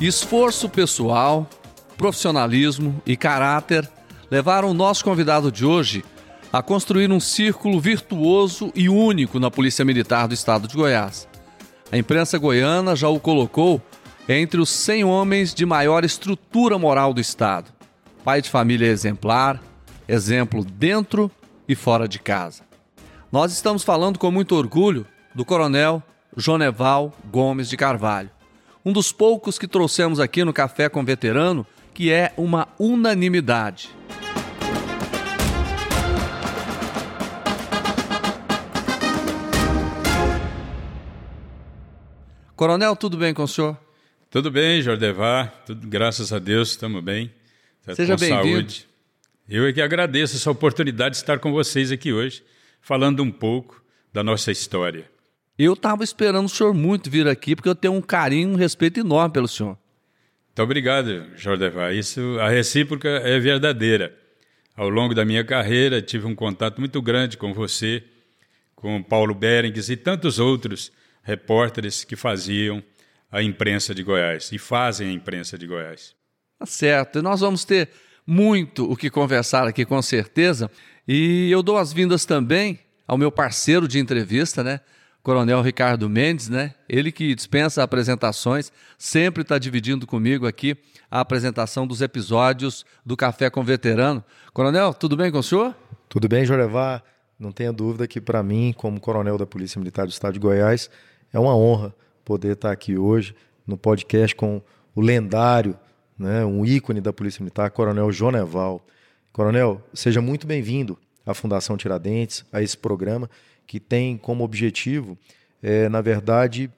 Esforço pessoal, profissionalismo e caráter levaram o nosso convidado de hoje a construir um círculo virtuoso e único na Polícia Militar do Estado de Goiás. A imprensa goiana já o colocou entre os 100 homens de maior estrutura moral do Estado. Pai de família exemplar, exemplo dentro e fora de casa. Nós estamos falando com muito orgulho do Coronel Joneval Gomes de Carvalho, um dos poucos que trouxemos aqui no Café com Veterano, que é uma unanimidade. Coronel, tudo bem com o senhor? Tudo bem, Jordevar. Tudo, graças a Deus, estamos bem. Tá Seja bem-vindo. Eu é que agradeço essa oportunidade de estar com vocês aqui hoje, falando um pouco da nossa história. Eu estava esperando o senhor muito vir aqui, porque eu tenho um carinho, um respeito enorme pelo senhor. Muito obrigado, Jordevar. Isso, a recíproca é verdadeira. Ao longo da minha carreira, tive um contato muito grande com você, com Paulo Berengues e tantos outros repórteres que faziam a imprensa de Goiás e fazem a imprensa de Goiás. Tá certo. E nós vamos ter muito o que conversar aqui, com certeza. E eu dou as vindas também ao meu parceiro de entrevista, né? Coronel Ricardo Mendes, né? Ele que dispensa apresentações, sempre está dividindo comigo aqui a apresentação dos episódios do Café com Veterano. Coronel, tudo bem com o senhor? Tudo bem, Jorevá. Não tenha dúvida que para mim, como coronel da Polícia Militar do Estado de Goiás, é uma honra poder estar aqui hoje no podcast com o lendário, né, um ícone da Polícia Militar, Coronel Joneval. Coronel, seja muito bem-vindo à Fundação Tiradentes, a esse programa que tem como objetivo, é, na verdade,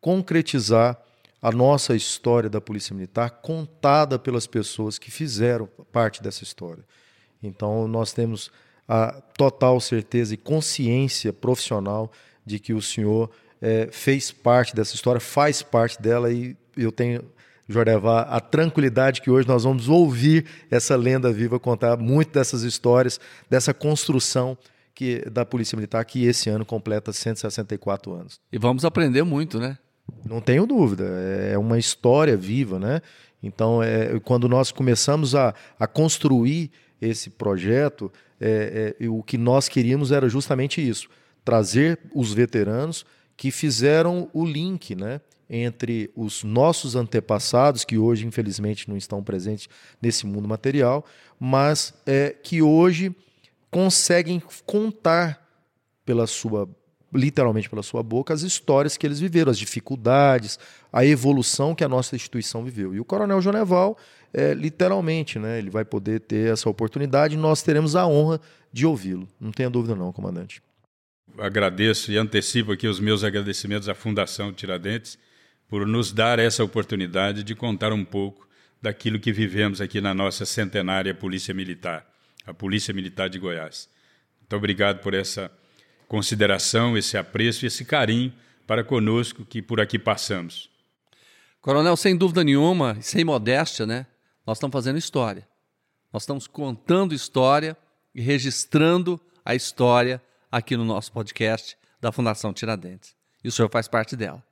concretizar a nossa história da Polícia Militar contada pelas pessoas que fizeram parte dessa história. Então, nós temos a total certeza e consciência profissional de que o senhor é, fez parte dessa história, faz parte dela e eu tenho, Jordevá, a tranquilidade que hoje nós vamos ouvir essa lenda viva contar muito dessas histórias, dessa construção que, da Polícia Militar, que esse ano completa 164 anos. E vamos aprender muito, né? Não tenho dúvida. É uma história viva, né? Então, é, quando nós começamos a, a construir esse projeto, é, é, o que nós queríamos era justamente isso: trazer os veteranos que fizeram o link, né? entre os nossos antepassados, que hoje, infelizmente, não estão presentes nesse mundo material, mas é, que hoje conseguem contar pela sua literalmente pela sua boca as histórias que eles viveram, as dificuldades, a evolução que a nossa instituição viveu. E o Coronel Joneval, é, literalmente, né, ele vai poder ter essa oportunidade e nós teremos a honra de ouvi-lo. Não tenha dúvida não, comandante. Agradeço e antecipo aqui os meus agradecimentos à Fundação Tiradentes por nos dar essa oportunidade de contar um pouco daquilo que vivemos aqui na nossa centenária Polícia Militar a Polícia Militar de Goiás. Muito obrigado por essa consideração, esse apreço e esse carinho para conosco que por aqui passamos. Coronel, sem dúvida nenhuma, sem modéstia, né? Nós estamos fazendo história. Nós estamos contando história e registrando a história aqui no nosso podcast da Fundação Tiradentes. E o senhor faz parte dela.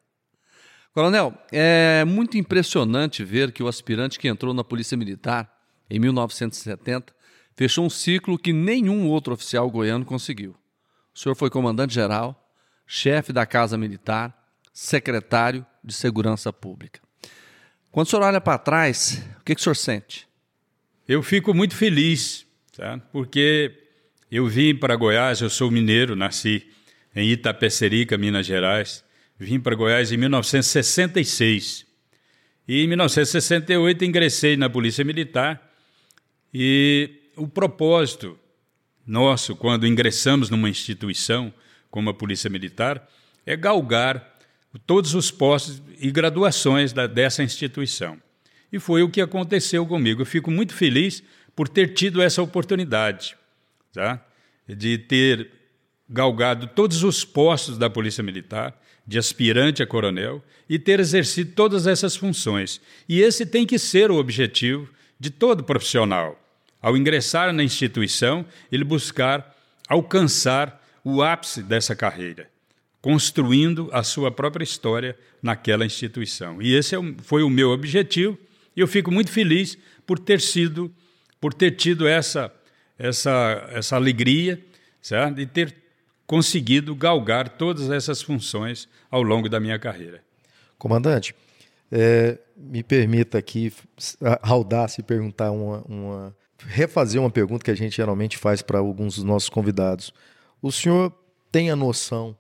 Coronel, é muito impressionante ver que o aspirante que entrou na Polícia Militar em 1970 fechou um ciclo que nenhum outro oficial goiano conseguiu. O senhor foi comandante-geral, chefe da Casa Militar, secretário de Segurança Pública. Quando o senhor olha para trás, o que, que o senhor sente? Eu fico muito feliz, tá? porque eu vim para Goiás, eu sou mineiro, nasci em Itapecerica, Minas Gerais. Vim para Goiás em 1966. E em 1968 ingressei na Polícia Militar e o propósito nosso, quando ingressamos numa instituição como a Polícia Militar, é galgar todos os postos e graduações da, dessa instituição. E foi o que aconteceu comigo. Eu fico muito feliz por ter tido essa oportunidade, tá? de ter galgado todos os postos da Polícia Militar, de aspirante a coronel, e ter exercido todas essas funções. E esse tem que ser o objetivo de todo profissional ao ingressar na instituição, ele buscar alcançar o ápice dessa carreira, construindo a sua própria história naquela instituição. E esse é foi o meu objetivo, e eu fico muito feliz por ter sido, por ter tido essa, essa, essa alegria, certo? E ter conseguido galgar todas essas funções ao longo da minha carreira. Comandante, é, me permita aqui, a audácia, perguntar uma, uma, refazer uma pergunta que a gente geralmente faz para alguns dos nossos convidados. O senhor tem a noção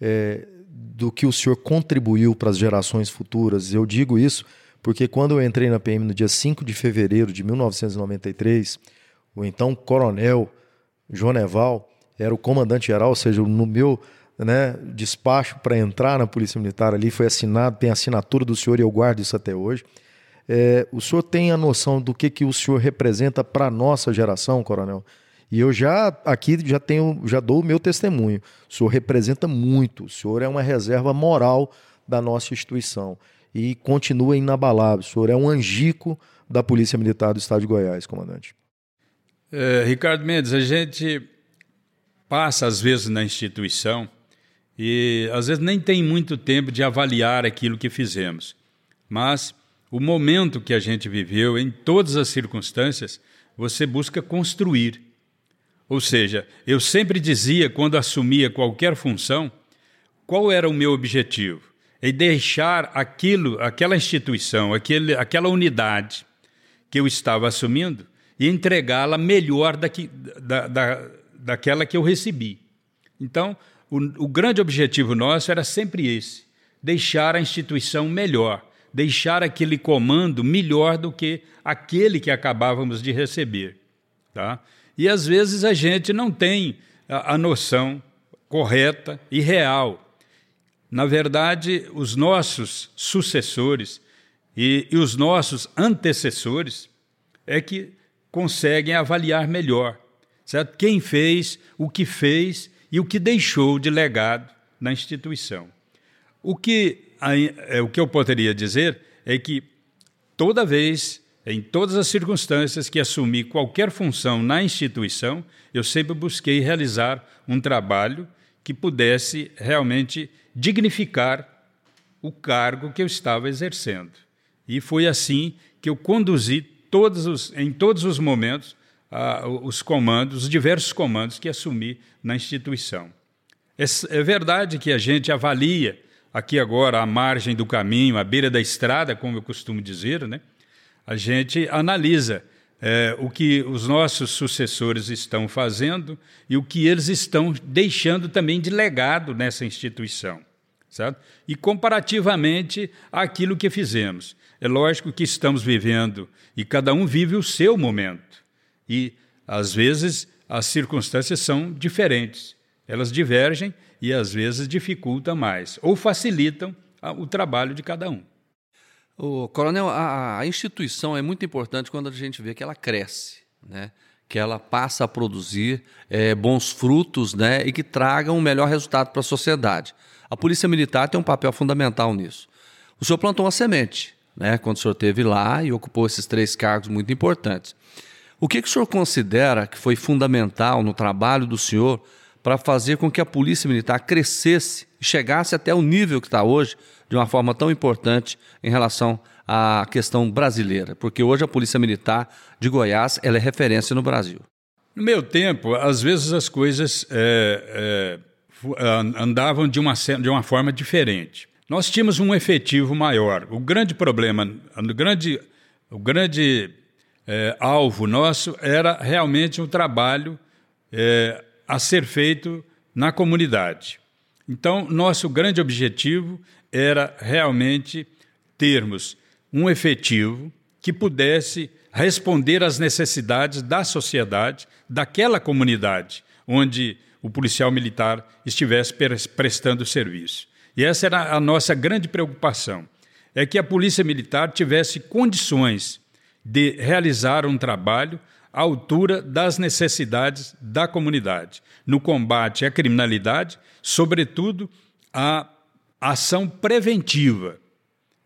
é, do que o senhor contribuiu para as gerações futuras. Eu digo isso porque quando eu entrei na PM no dia 5 de fevereiro de 1993, o então coronel Joneval era o comandante-geral, ou seja, no meu né, despacho para entrar na Polícia Militar ali foi assinado, tem assinatura do senhor e eu guardo isso até hoje. É, o senhor tem a noção do que, que o senhor representa para a nossa geração, coronel? E eu já aqui já tenho, já dou o meu testemunho. O senhor representa muito, o senhor é uma reserva moral da nossa instituição e continua inabalável. O senhor é um angico da Polícia Militar do Estado de Goiás, comandante. É, Ricardo Mendes, a gente passa às vezes na instituição e às vezes nem tem muito tempo de avaliar aquilo que fizemos. Mas o momento que a gente viveu, em todas as circunstâncias, você busca construir. Ou seja, eu sempre dizia, quando assumia qualquer função, qual era o meu objetivo? É deixar aquilo, aquela instituição, aquele, aquela unidade que eu estava assumindo e entregá-la melhor daqui, da, da, daquela que eu recebi. Então, o, o grande objetivo nosso era sempre esse: deixar a instituição melhor, deixar aquele comando melhor do que aquele que acabávamos de receber. Tá? E às vezes a gente não tem a, a noção correta e real. Na verdade, os nossos sucessores e, e os nossos antecessores é que conseguem avaliar melhor certo? quem fez, o que fez e o que deixou de legado na instituição. O que, o que eu poderia dizer é que toda vez em todas as circunstâncias que assumi qualquer função na instituição, eu sempre busquei realizar um trabalho que pudesse realmente dignificar o cargo que eu estava exercendo. E foi assim que eu conduzi todos os, em todos os momentos os comandos, os diversos comandos que assumi na instituição. É, é verdade que a gente avalia aqui agora à margem do caminho, à beira da estrada, como eu costumo dizer, né? a gente analisa é, o que os nossos sucessores estão fazendo e o que eles estão deixando também de legado nessa instituição. Certo? E comparativamente àquilo que fizemos. É lógico que estamos vivendo e cada um vive o seu momento. E, às vezes, as circunstâncias são diferentes. Elas divergem e, às vezes, dificultam mais ou facilitam o trabalho de cada um. O coronel, a, a, instituição é muito importante quando a gente vê que ela cresce, né? que ela passa a produzir é, bons frutos né? e que traga um melhor resultado para a sociedade. A Polícia Militar tem um papel fundamental nisso. O senhor plantou uma semente, né? quando o senhor esteve lá e ocupou esses três cargos muito importantes. O que, que o senhor considera que foi fundamental no trabalho do senhor para fazer com que a Polícia Militar crescesse e chegasse até o nível que está hoje, de uma forma tão importante em relação à questão brasileira, porque hoje a Polícia Militar de Goiás ela é referência no Brasil. No meu tempo, às vezes as coisas é, é, andavam de uma, de uma forma diferente. Nós tínhamos um efetivo maior. O grande problema, o grande, o grande é, alvo nosso era realmente o um trabalho é, a ser feito na comunidade. Então, nosso grande objetivo era realmente termos um efetivo que pudesse responder às necessidades da sociedade, daquela comunidade onde o policial militar estivesse prestando serviço. E essa era a nossa grande preocupação, é que a polícia militar tivesse condições de realizar um trabalho à altura das necessidades da comunidade, no combate à criminalidade, sobretudo a ação preventiva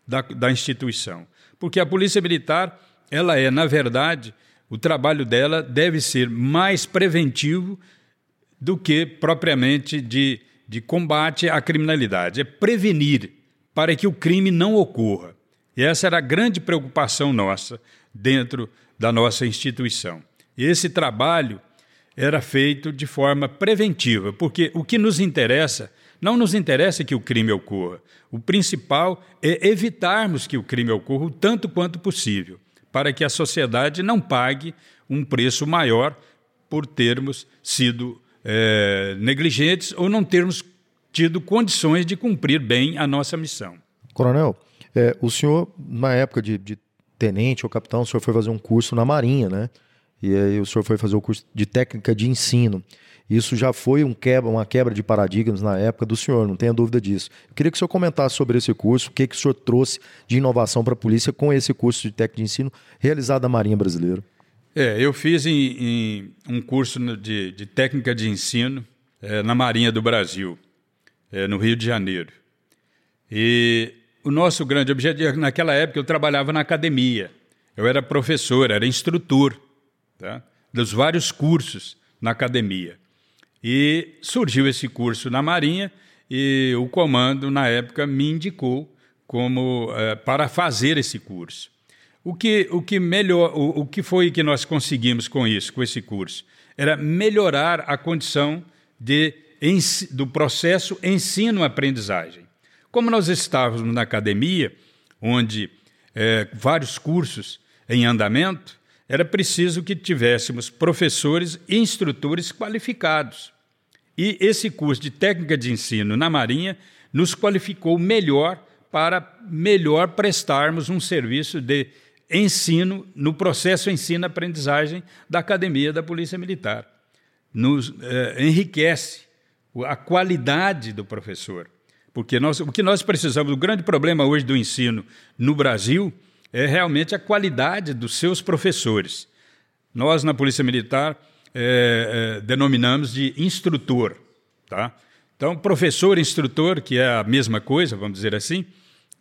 da, da instituição. Porque a Polícia Militar, ela é, na verdade, o trabalho dela deve ser mais preventivo do que propriamente de, de combate à criminalidade, é prevenir para que o crime não ocorra. E essa era a grande preocupação nossa dentro da nossa instituição. Esse trabalho era feito de forma preventiva, porque o que nos interessa não nos interessa que o crime ocorra. O principal é evitarmos que o crime ocorra o tanto quanto possível, para que a sociedade não pague um preço maior por termos sido é, negligentes ou não termos tido condições de cumprir bem a nossa missão. Coronel, é, o senhor, na época de, de tenente ou capitão, o senhor foi fazer um curso na Marinha, né? E aí o senhor foi fazer o curso de técnica de ensino. Isso já foi um quebra, uma quebra de paradigmas na época do senhor, não tenha dúvida disso. Eu queria que o senhor comentasse sobre esse curso, o que, que o senhor trouxe de inovação para a polícia com esse curso de técnica de ensino realizado na Marinha Brasileira. É, eu fiz em, em um curso de, de, técnica de ensino é, na Marinha do Brasil, é, no Rio de Janeiro. E o nosso grande objetivo, naquela época eu trabalhava na academia, eu era professor, era instrutor tá? dos vários cursos na academia. E surgiu esse curso na Marinha e o comando, na época, me indicou como é, para fazer esse curso. O que, o que melhor, o, o que foi que nós conseguimos com isso, com esse curso? Era melhorar a condição de, do processo ensino-aprendizagem. Como nós estávamos na academia, onde é, vários cursos em andamento, era preciso que tivéssemos professores e instrutores qualificados. E esse curso de técnica de ensino na Marinha nos qualificou melhor para melhor prestarmos um serviço de ensino no processo ensino-aprendizagem da Academia da Polícia Militar. Nos eh, enriquece a qualidade do professor. Porque nós, o que nós precisamos, o grande problema hoje do ensino no Brasil é realmente a qualidade dos seus professores. Nós, na Polícia Militar, é, é, denominamos de instrutor. Tá? Então, professor instrutor, que é a mesma coisa, vamos dizer assim,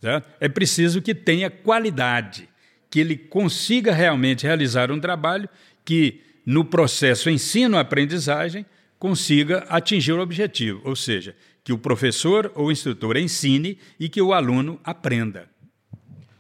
tá? é preciso que tenha qualidade, que ele consiga realmente realizar um trabalho que, no processo ensino-aprendizagem, consiga atingir o objetivo, ou seja, que o professor ou instrutor ensine e que o aluno aprenda.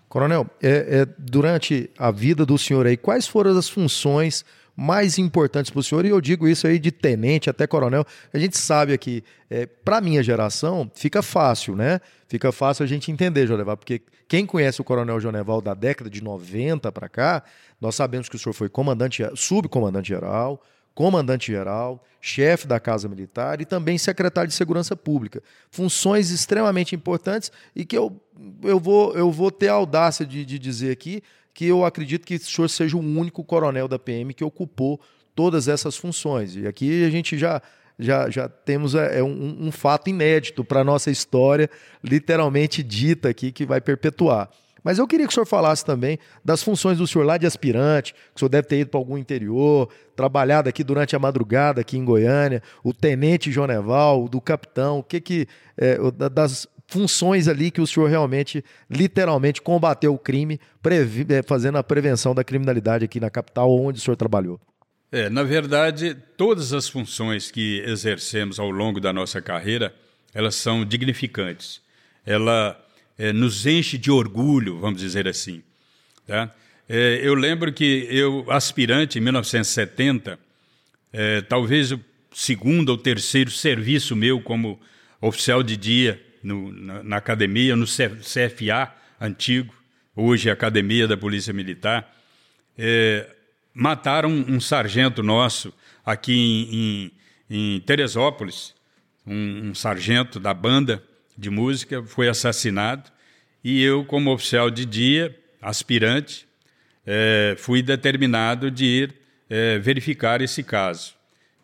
Coronel, é, é, durante a vida do senhor aí, quais foram as funções mais importantes para o senhor? E eu digo isso aí de tenente até coronel. A gente sabe aqui, é, para minha geração, fica fácil, né? Fica fácil a gente entender, Joneval, porque quem conhece o coronel Joneval da década de 90 para cá, nós sabemos que o senhor foi comandante, subcomandante geral, comandante-geral, chefe da Casa Militar e também secretário de Segurança Pública. Funções extremamente importantes e que eu, eu, vou, eu vou ter a audácia de, de dizer aqui que eu acredito que o senhor seja o único coronel da PM que ocupou todas essas funções. E aqui a gente já já, já temos é, é um, um fato inédito para a nossa história, literalmente dita aqui, que vai perpetuar. Mas eu queria que o senhor falasse também das funções do senhor lá de aspirante, que o senhor deve ter ido para algum interior, trabalhado aqui durante a madrugada aqui em Goiânia, o tenente Joneval, do capitão, o que que é, das funções ali que o senhor realmente, literalmente, combateu o crime, é, fazendo a prevenção da criminalidade aqui na capital, onde o senhor trabalhou. É, na verdade, todas as funções que exercemos ao longo da nossa carreira, elas são dignificantes. Ela é, nos enche de orgulho, vamos dizer assim. Tá? É, eu lembro que eu, aspirante, em 1970, é, talvez o segundo ou terceiro serviço meu como oficial de dia no, na, na, academia, no CFA antigo, hoje Academia da Polícia Militar, é, mataram um, um, sargento nosso aqui em, em, em Teresópolis, um, um sargento da banda, de música, foi assassinado e eu, como oficial de dia, aspirante, é, fui determinado de ir é, verificar esse caso.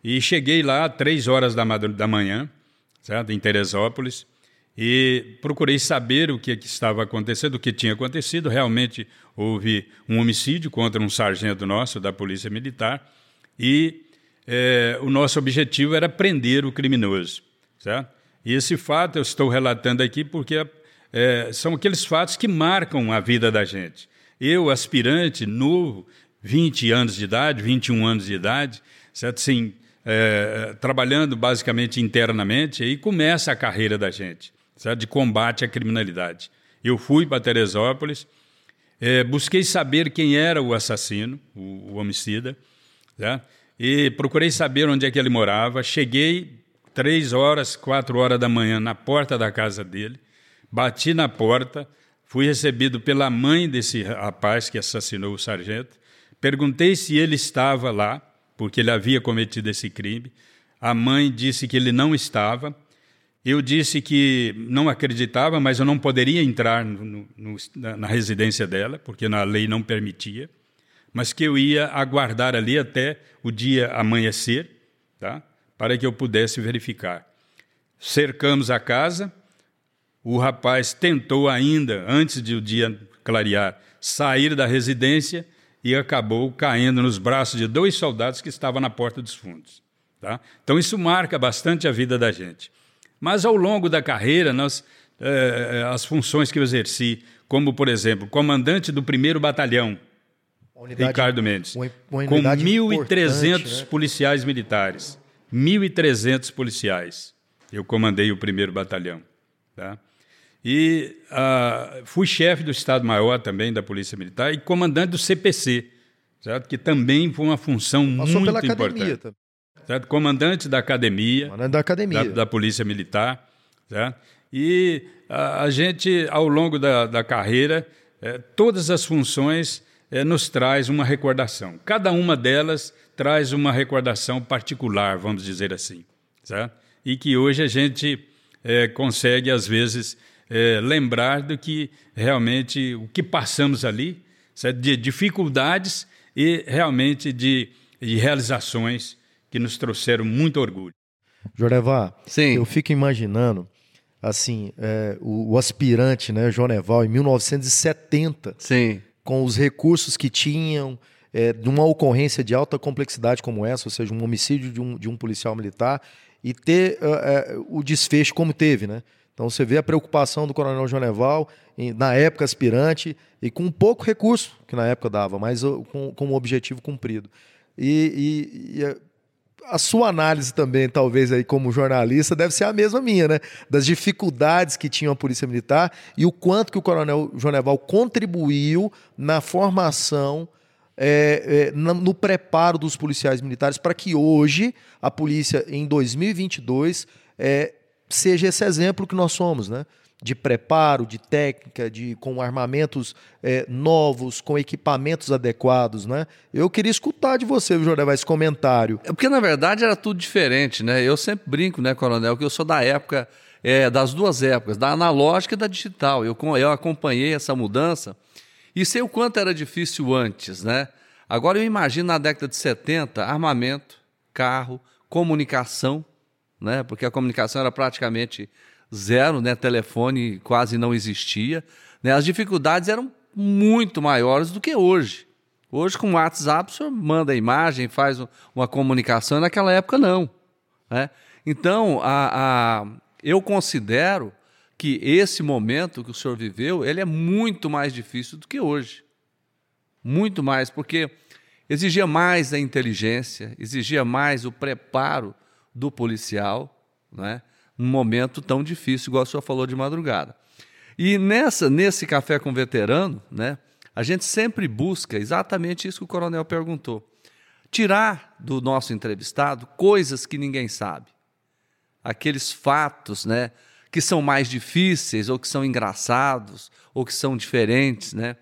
E cheguei lá às três horas da, da manhã, certo? em Teresópolis, e procurei saber o que, que, estava acontecendo, o que tinha acontecido. Realmente houve um homicídio contra um sargento nosso da Polícia Militar e é, o nosso objetivo era prender o criminoso. Certo? E esse fato eu estou relatando aqui porque é, são aqueles fatos que marcam a vida da gente. Eu, aspirante, novo, 20 anos de idade, 21 anos de idade, certo? sem é, trabalhando basicamente internamente, e começa a carreira da gente, certo? de combate à criminalidade. Eu fui para Teresópolis, é, busquei saber quem era o assassino, o, o homicida, certo? e procurei saber onde é que ele morava. Cheguei três horas, quatro horas da manhã na porta da casa dele, bati na porta, fui recebido pela mãe desse rapaz que assassinou o sargento, perguntei se ele estava lá, porque ele havia cometido esse crime. A mãe disse que ele não estava. Eu disse que não acreditava, mas eu não poderia entrar no, no, na residência dela, porque na lei não permitia, mas que eu ia aguardar ali até o dia amanhecer, tá? Para que eu pudesse verificar. Cercamos a casa, o rapaz tentou ainda, antes de o dia clarear, sair da residência e acabou caindo nos braços de dois soldados que estavam na porta dos fundos. Tá? Então, isso marca bastante a vida da gente. Mas, ao longo da carreira, nós, eh, as funções que eu exerci, como, por exemplo, comandante do primeiro batalhão, unidade, Ricardo Mendes, uma, uma com 1.300 né? policiais militares. 1.300 policiais. Eu comandei o primeiro batalhão. Tá? E uh, fui chefe do Estado-Maior também da Polícia Militar e comandante do CPC, certo? que também foi uma função Passou muito pela importante. Academia, certo? Comandante da academia, comandante da, academia. Da, da Polícia Militar. Certo? E uh, a gente, ao longo da, da carreira, eh, todas as funções eh, nos traz uma recordação. Cada uma delas traz uma recordação particular, vamos dizer assim. Certo? E que hoje a gente eh, consegue, às vezes, eh, lembrar do que realmente o que passamos ali, certo? de dificuldades e realmente de, de realizações que nos trouxeram muito orgulho. Jorevá, Sim. eu fico imaginando assim, é, o, o, aspirante, né, Joneval, em 1970, Sim com os recursos que tinham, é, de uma ocorrência de alta complexidade como essa, ou seja, um homicídio de um, de um policial militar, e ter uh, uh, o desfecho como teve, né? Então você vê a preocupação do Coronel Joneval, em, na época aspirante, e com pouco recurso que na época dava, mas uh, com, com o objetivo cumprido. E, e, e a sua análise também, talvez aí como jornalista, deve ser a mesma minha, né? Das dificuldades que tinha a Polícia Militar e o quanto que o Coronel Joneval contribuiu na formação, é, é, no preparo dos policiais militares para que hoje a polícia, em 2022, é, seja esse exemplo que nós somos, né? de preparo, de técnica, de com armamentos é, novos, com equipamentos adequados, né? Eu queria escutar de você, Jornal, esse comentário. É porque na verdade era tudo diferente, né? Eu sempre brinco, né, Coronel, que eu sou da época é, das duas épocas, da analógica e da digital. Eu, eu acompanhei essa mudança e sei o quanto era difícil antes, né? Agora eu imagino na década de 70, armamento, carro, comunicação, né? Porque a comunicação era praticamente zero, né? Telefone quase não existia. Né? As dificuldades eram muito maiores do que hoje. Hoje, com o WhatsApp, o senhor manda imagem, faz uma comunicação, naquela época não. Né? Então, a, a, eu considero que esse momento que o senhor viveu, ele é muito mais difícil do que hoje. Muito mais, porque exigia mais a inteligência, exigia mais o preparo do policial, né? num momento tão difícil, igual o senhor falou de madrugada. E nessa, nesse café com veterano, né, a gente sempre busca exatamente isso que o coronel perguntou: tirar do nosso entrevistado coisas que ninguém sabe, aqueles fatos, né, que são mais difíceis ou que são engraçados ou que são diferentes, né?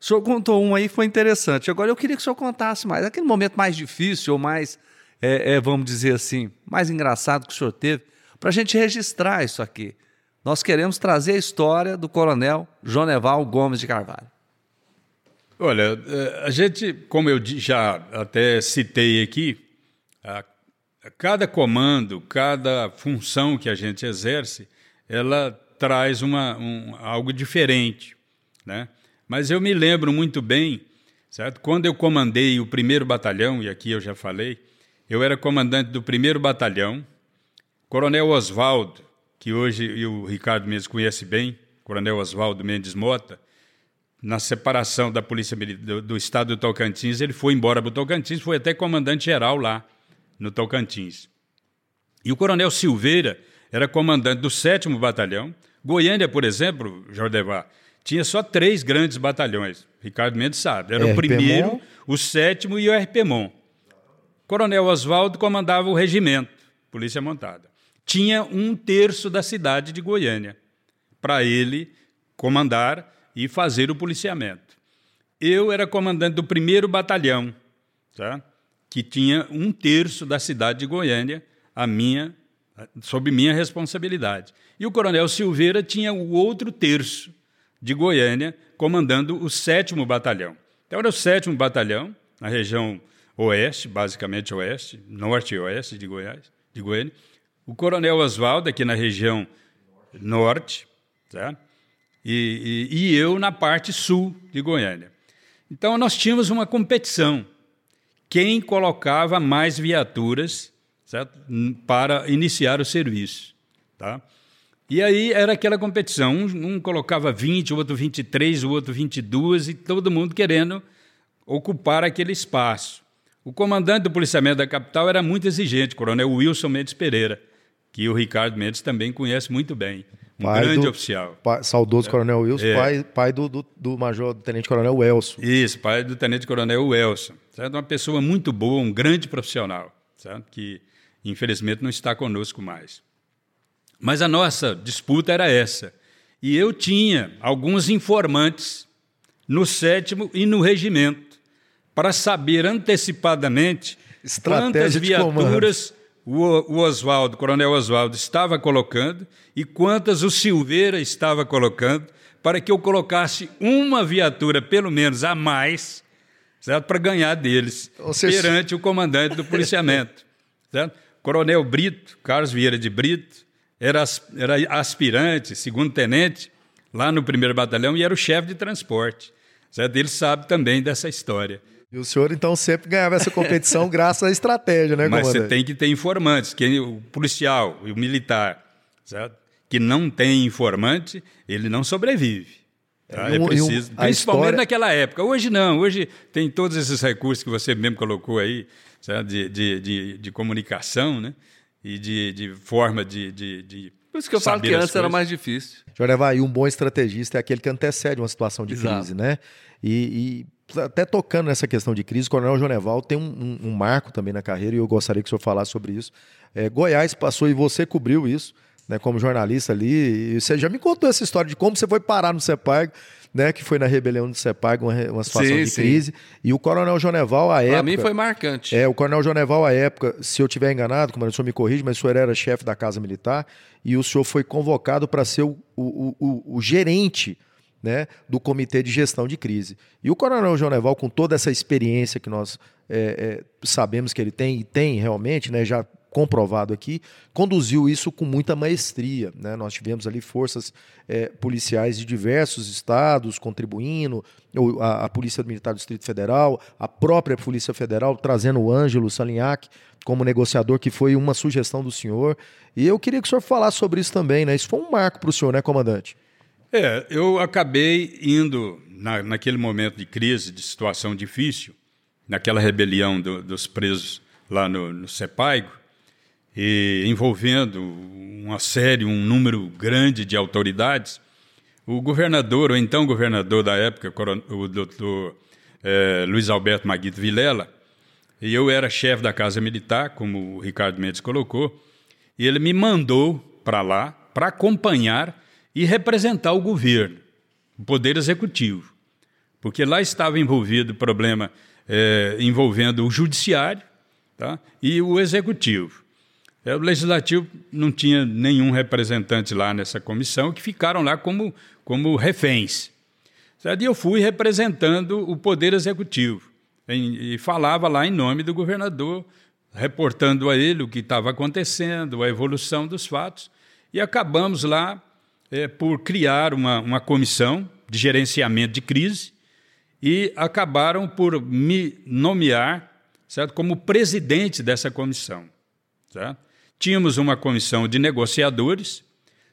O senhor contou um aí, foi interessante. Agora eu queria que o senhor contasse mais. Aquele momento mais difícil ou mais, é, é, vamos dizer assim, mais engraçado que o senhor teve, para a gente registrar isso aqui. Nós queremos trazer a história do coronel Joneval Gomes de Carvalho. Olha, eh, a gente, como eu já até citei aqui, a, cada comando, cada função que a gente exerce, ela traz uma, um, algo diferente, né? Mas eu me lembro muito bem, certo? Quando eu comandei o primeiro batalhão, e aqui eu já falei, eu era comandante do primeiro batalhão, Coronel Oswaldo, que hoje o Ricardo Mendes conhece bem, Coronel Oswaldo Mendes Mota, na separação da polícia do, do estado do Tocantins, ele foi embora para o Tocantins, foi até comandante geral lá, no Tocantins. E o coronel Silveira era comandante do 7 Batalhão. Goiânia, por exemplo, Jordevar, tinha só três grandes batalhões. Ricardo Mendes sabe. Era o primeiro, o sétimo e o RPMON. Coronel Oswaldo comandava o regimento, Polícia Montada. Tinha um terço da cidade de Goiânia para ele comandar e fazer o policiamento. Eu era comandante do primeiro batalhão, tá? que tinha um terço da cidade de Goiânia a minha, sob minha responsabilidade. E o coronel Silveira tinha o outro terço de Goiânia, comandando o sétimo batalhão. Então era o sétimo batalhão, na região oeste, basicamente oeste, norte e oeste de Goiás, de Goiânia. O coronel Oswaldo, aqui na região norte, Certo? E, e, e eu na parte sul de Goiânia. Então nós tínhamos uma competição. Quem colocava mais viaturas certo? para iniciar o serviço. Tá? E aí era aquela competição. Um, um, colocava 20, o outro 23, o outro 22, e todo mundo querendo ocupar aquele espaço. O comandante do policiamento da capital era muito exigente, coronel Wilson Mendes Pereira, que o Ricardo Mendes também conhece muito bem. Um pai grande do, oficial. Pai, saudoso é. Coronel Wilson, é. pai, pai do, do, do Major do Tenente Coronel Welson. Isso, pai do Tenente Coronel Welson. Certo? Uma pessoa muito boa, um grande profissional, certo? que infelizmente não está conosco mais. Mas a nossa disputa era essa. E eu tinha alguns informantes no sétimo e no regimento para saber antecipadamente Estratégia quantas viaturas o Oswaldo, o Coronel Oswaldo, estava colocando e quantas o Silveira estava colocando, para que eu colocasse uma viatura, pelo menos, a mais, certo? para ganhar deles, seja... perante o comandante do policiamento. certo? Coronel Brito, Carlos Vieira de Brito, era, era aspirante, segundo tenente, lá no primeiro batalhão, e era o chefe de transporte. Certo? Ele sabe também dessa história. E o senhor, então, sempre ganhava essa competição graças à estratégia, né, Mas você tem que ter informantes, que o policial e o militar, certo? que não tem informante, ele não sobrevive. Tá? É, é preciso, um, principalmente história... naquela época. Hoje não, hoje tem todos esses recursos que você mesmo colocou aí? De, de, de, de comunicação, né? E de, de forma de, de, de por isso que eu falo que antes era mais difícil. Jorge, e um bom estrategista é aquele que antecede uma situação de Exato. crise, né? E, e, até tocando nessa questão de crise, o Coronel Joneval tem um, um, um, marco também na carreira e eu gostaria que o senhor falasse sobre isso. É, Goiás passou e você cobriu isso, né, como jornalista ali. E você já me contou essa história de como você foi parar no CEPAG, né, que foi na rebelião do CEPAG, uma, uma situação sim, de crise. Sim. E o Coronel Joneval, à época. Para mim foi marcante. É, o Coronel Joneval, à época, se eu estiver enganado, como o senhor me corrige, mas o senhor era chefe da Casa Militar e o senhor foi convocado para ser o, o, o, o gerente né, do Comitê de Gestão de Crise. E o Coronel João Neval, com toda essa experiência que nós é, é, sabemos que ele tem, e tem realmente, né, já comprovado aqui, conduziu isso com muita maestria. Né? Nós tivemos ali forças é, policiais de diversos estados contribuindo, a, a, Polícia Militar do Distrito Federal, a própria Polícia Federal trazendo o Ângelo Salinhac como negociador, que foi uma sugestão do senhor. E eu queria que o senhor falasse sobre isso também. Né? Isso foi um marco para o senhor, né, comandante? É, eu acabei indo, na, naquele momento de crise, de situação difícil, naquela rebelião do, dos presos lá no, no Sepaigo, e envolvendo uma série, um número grande de autoridades, o governador, ou então governador da época, o doutor é, Luiz Alberto Maguito Vilela, e eu era chefe da Casa Militar, como o Ricardo Mendes colocou, e ele me mandou para lá para acompanhar e representar o governo, o poder executivo. Porque lá estava envolvido o problema é, envolvendo o judiciário tá? e o executivo. É, o legislativo não tinha nenhum representante lá nessa comissão, que ficaram lá como, como reféns. E eu fui representando o poder executivo e falava lá em nome do governador, reportando a ele o que estava acontecendo, a evolução dos fatos, e acabamos lá é, por criar uma, uma comissão de gerenciamento de crise e acabaram por me nomear certo, como presidente dessa comissão. Certo? Tínhamos uma comissão de negociadores,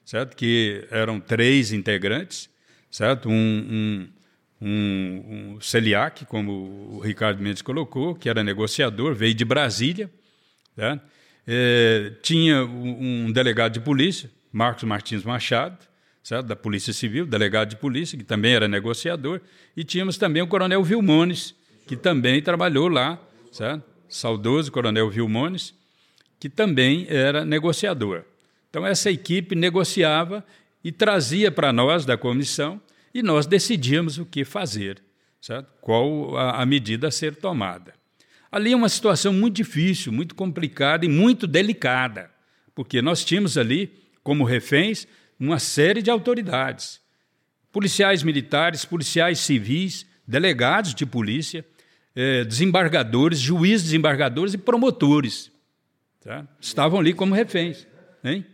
certo, que eram três integrantes, certo? um, um, um, um CELIAC, como o Ricardo Mendes colocou, que era negociador, veio de Brasília, Tá? É, tinha um, um delegado de polícia, Marcos Martins Machado, certo? da Polícia Civil, delegado de polícia, que também era negociador, e tínhamos também o coronel Vilmones, que também trabalhou lá, certo? saudoso coronel Vilmones, que também era negociador. Então, essa equipe negociava e trazia para nós, da comissão, e nós decidíamos o que fazer, certo? qual a, a medida a ser tomada. Ali é uma situação muito difícil, muito complicada e muito delicada, porque nós tínhamos ali, como reféns, uma série de autoridades. Policiais militares, policiais civis, delegados de polícia, eh, desembargadores, juízes desembargadores e promotores. Tá? Estavam ali como reféns. Hein?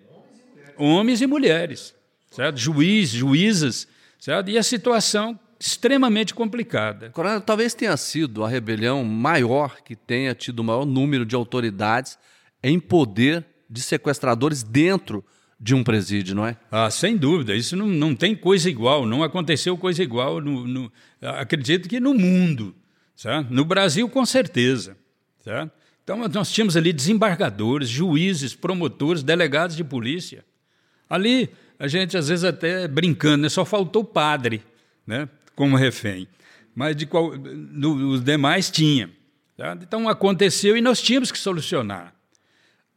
Homens e mulheres. Certo? Juiz, juízas. Certo? E a situação extremamente complicada. Coronel, talvez tenha sido a rebelião maior que tenha tido o maior número de autoridades em poder de sequestradores dentro de um presídio, não é? Ah, sem dúvida. Isso não, não tem coisa igual, não aconteceu coisa igual, no, no, acredito que no mundo. No Brasil, com certeza. Então, nós tínhamos ali desembargadores, juízes, promotores, delegados de polícia. Ali, a gente, às vezes, até brincando, né? só faltou padre né? como refém. Mas de qual, no, os demais tinha. Certo? Então, aconteceu e nós tínhamos que solucionar.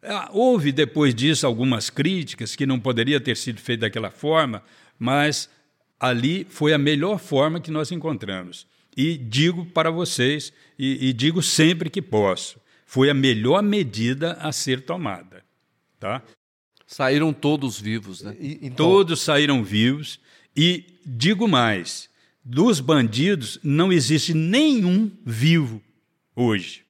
Ah, houve depois disso algumas críticas que não poderia ter sido feito daquela forma, mas ali foi a melhor forma que nós encontramos. E digo para vocês, e, e digo sempre que posso, foi a melhor medida a ser tomada. Tá? Saíram todos vivos, né? E, então... Todos saíram vivos. E digo mais: dos bandidos não existe nenhum vivo hoje.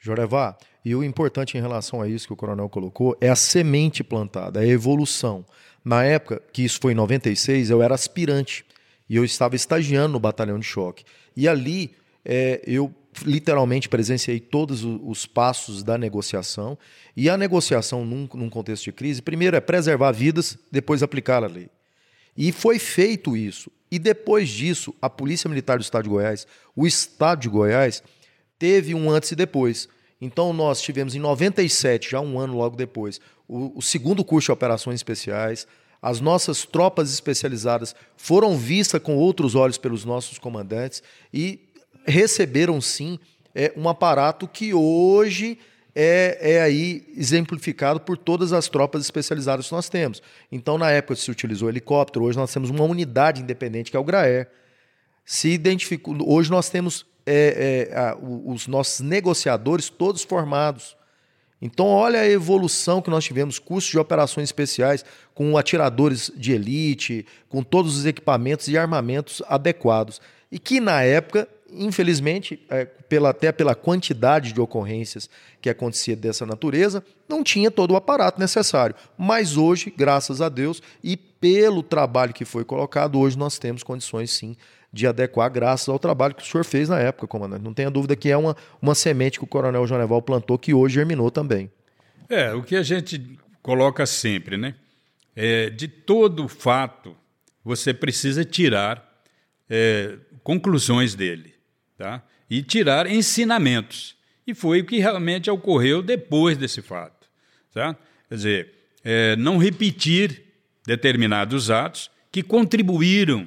Jorevá, e o importante em relação a isso que o coronel colocou é a semente plantada, a evolução. Na época, que isso foi em 96, eu era aspirante e eu estava estagiando no batalhão de choque. E ali é, eu literalmente presenciei todos os passos da negociação. E a negociação num, num contexto de crise, primeiro é preservar vidas, depois aplicar a lei. E foi feito isso. E depois disso, a Polícia Militar do Estado de Goiás, o Estado de Goiás, teve um antes e depois. Então, nós tivemos em 97, já um ano logo depois, o, o segundo curso de operações especiais. As nossas tropas especializadas foram vistas com outros olhos pelos nossos comandantes e receberam, sim, é, um aparato que hoje é, é, aí exemplificado por todas as tropas especializadas que nós temos. Então, na época se utilizou helicóptero, hoje nós temos uma unidade independente que é o GRAER. Se identificou, hoje nós temos é, é, a, os nossos negociadores todos formados. Então, olha a evolução que nós tivemos, cursos de operações especiais, com atiradores de elite, com todos os equipamentos e armamentos adequados. E que, na época, infelizmente, é, pela, até pela quantidade de ocorrências que acontecia dessa natureza, não tinha todo o aparato necessário. Mas hoje, graças a Deus, e pelo trabalho que foi colocado, hoje nós temos condições, sim, de adequar graças ao trabalho que o senhor fez na época, comandante. Não tenha dúvida que é uma, uma semente que o coronel Joneval plantou que hoje germinou também. É, o que a gente coloca sempre, né? É, de todo fato, você precisa tirar é, conclusões dele, tá? E tirar ensinamentos. E foi o que realmente ocorreu depois desse fato, tá? Quer dizer, é, não repetir determinados atos que contribuíram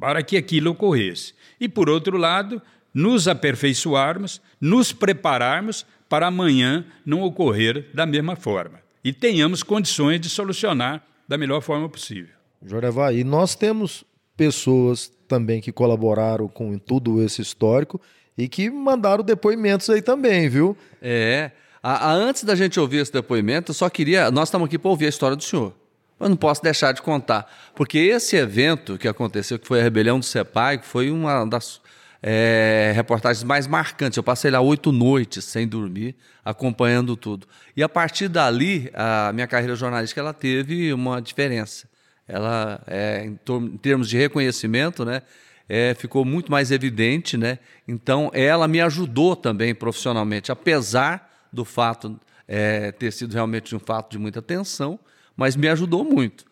para que aquilo ocorresse. E, por outro lado, nos aperfeiçoarmos, nos prepararmos para amanhã não ocorrer da mesma forma. E tenhamos condições de solucionar da melhor forma possível. Jorevá, e nós temos pessoas também que colaboraram com tudo esse histórico e que mandaram depoimentos aí também, viu? É. A, a, antes da gente ouvir esse depoimento, eu só queria. Nós estamos aqui para ouvir a história do senhor. Eu não posso deixar de contar. Porque esse evento que aconteceu, que foi a rebelião do CEPAI, foi uma das é, reportagens mais marcantes. Eu passei lá oito noites sem dormir, acompanhando tudo. E a partir dali, a minha carreira jornalística ela teve uma diferença. Ela, é, em, em, termos de reconhecimento, né, é, ficou muito mais evidente. Né? Então, ela me ajudou também profissionalmente, apesar do fato é, ter sido realmente um fato de muita tensão mas me ajudou muito.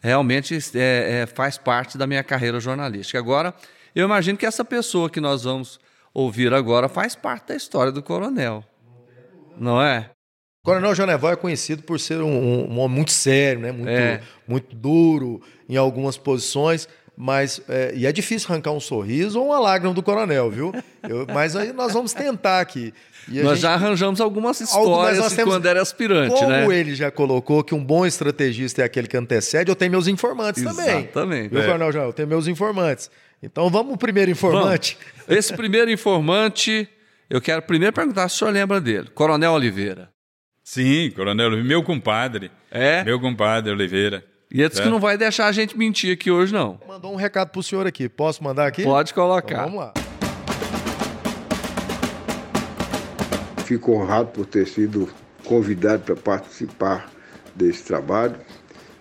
Realmente é, é, faz parte da minha carreira jornalística. Agora, eu imagino que essa pessoa que nós vamos ouvir agora faz parte da história do coronel. Não é? O Coronel Joneval é conhecido por ser um, um homem muito sério, né? muito, é. muito duro em algumas posições. Mas, é, e é difícil arrancar um sorriso ou uma lágrima do coronel, viu? Eu, mas aí nós vamos tentar aqui. nós gente, já arranjamos algumas histórias nós temos, quando era aspirante, como né? Como ele já colocou que um bom estrategista é aquele que antecede, eu tenho meus informantes Exatamente, também. Exatamente. Viu, é. Coronel João? Eu tenho meus informantes. Então vamos pro primeiro informante. Vamos. Esse primeiro informante, eu quero primeiro perguntar se o senhor lembra dele. Coronel Oliveira. Sim, Coronel Oliveira, meu compadre. É? Meu compadre Oliveira. E ele disse é. que não vai deixar a gente mentir aqui hoje, não. Mandou um recado pro senhor aqui. Posso mandar aqui? Pode colocar. Então, vamos lá. Fico honrado por ter sido convidado para participar desse trabalho.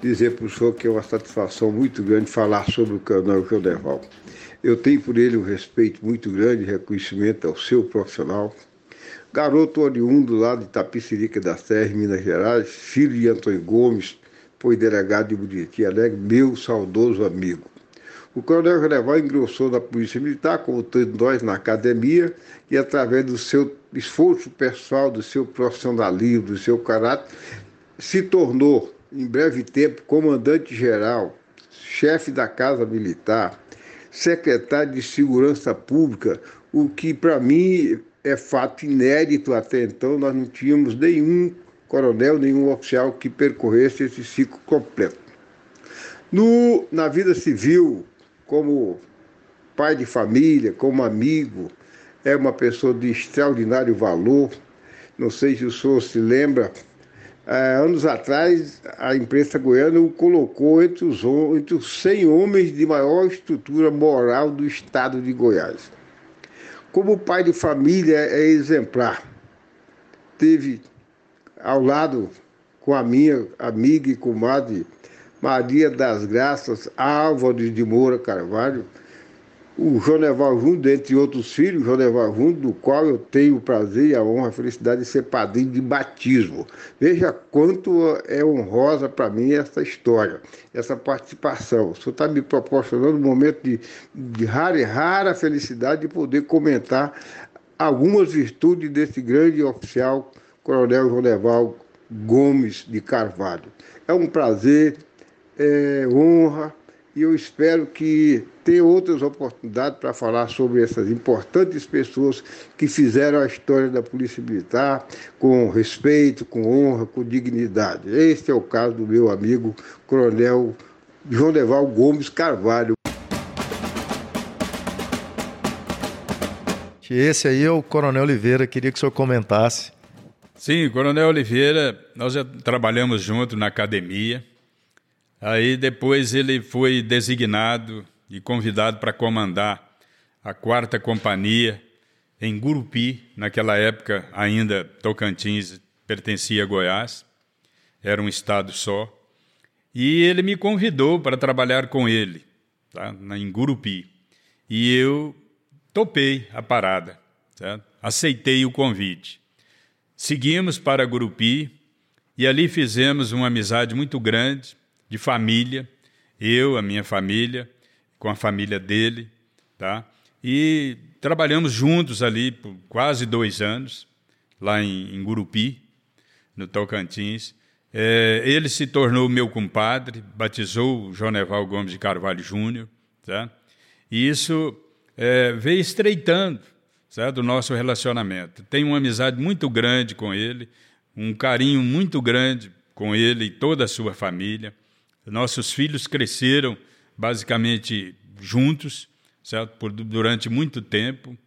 Dizer para o senhor que é uma satisfação muito grande falar sobre o canal Jodeval. Eu tenho por ele um respeito muito grande, reconhecimento ao seu profissional. Garoto oriundo lá de Tapicirica da Serra, Minas Gerais, filho de Antônio Gomes, foi delegado de Buriti Alegre, meu saudoso amigo. O coronel General engrossou na Polícia Militar, como todos nós, na academia, e através do seu esforço pessoal, do seu profissionalismo, do seu caráter, se tornou, em breve tempo, comandante-geral, chefe da Casa Militar, secretário de Segurança Pública, o que para mim é fato inédito até então, nós não tínhamos nenhum coronel, nenhum oficial que percorresse esse ciclo completo. No, na vida civil, como pai de família, como amigo, é uma pessoa de extraordinário valor. Não sei se o senhor se lembra, anos atrás a imprensa goiana o colocou entre os, entre os 100 homens de maior estrutura moral do estado de Goiás. Como pai de família é exemplar. Teve ao lado com a minha amiga e comadre Maria das Graças Álvares de Moura Carvalho, o Joneval Júnior, dentre outros filhos, Joneval Júnior, do qual eu tenho o prazer a honra, a felicidade de ser padrinho de batismo. Veja quanto é honrosa para mim essa história, essa participação. O senhor está me proporcionando um momento de, de rara e rara felicidade de poder comentar algumas virtudes desse grande oficial Coronel Joneval Gomes de Carvalho. É um prazer, é honra e eu espero que tenha outras oportunidades para falar sobre essas importantes pessoas que fizeram a história da Polícia Militar com respeito, com honra, com dignidade. Este é o caso do meu amigo Coronel João Deval Gomes Carvalho. Esse aí é o Coronel Oliveira, queria que o senhor comentasse Sim, Coronel Oliveira, nós já trabalhamos junto na academia. Aí depois ele foi designado e convidado para comandar a quarta companhia em Gurupi, naquela época ainda Tocantins pertencia a Goiás, era um estado só. E ele me convidou para trabalhar com ele, tá? em Gurupi. E eu topei a parada, certo? aceitei o convite. Seguimos para Gurupi e ali fizemos uma amizade muito grande, de família, eu, a minha família, com a família dele, tá? E trabalhamos juntos ali por quase dois anos, lá em, em Gurupi, no Tocantins. É, ele se tornou meu compadre, batizou o Joneval Gomes de Carvalho Júnior, tá? E isso é, veio estreitando certo? do nosso relacionamento. Tenho uma amizade muito grande com ele, um carinho muito grande com ele e toda a sua família. Nossos filhos cresceram basicamente juntos, certo? Por, durante muito tempo.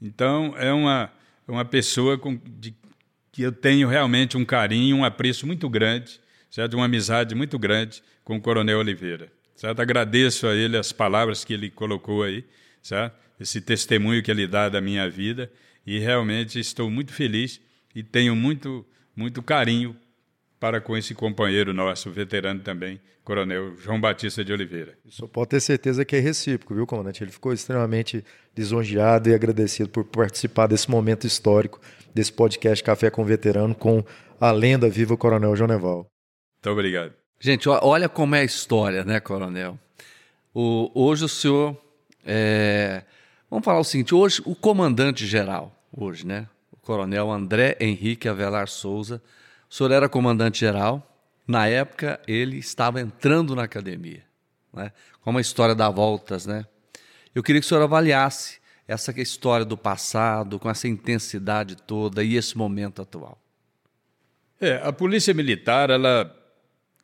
Então, é uma, uma pessoa com, de, que eu tenho realmente um carinho, um apreço muito grande, certo? uma amizade muito grande com o Coronel Oliveira. Certo? Agradeço a ele as palavras que ele colocou aí, certo? esse testemunho que ele dá da minha vida e realmente estou muito feliz e tenho muito, muito carinho para com esse companheiro nosso, veterano também, Coronel João Batista de Oliveira. Só pode ter certeza que é recíproco, viu, comandante? Ele ficou extremamente lisonjeado e agradecido por participar desse momento histórico, desse podcast Café com Veterano, com a lenda viva Coronel João Neval. Muito obrigado. Gente, olha como é a história, né, Coronel? O, hoje o senhor é, Vamos falar o seguinte: hoje, o comandante-geral, hoje, né? O coronel André Henrique Avelar Souza, O senhor era comandante-geral. Na época, ele estava entrando na academia, né? como a história dá voltas. Né? Eu queria que o senhor avaliasse essa história do passado, com essa intensidade toda e esse momento atual. É, a Polícia Militar, ela,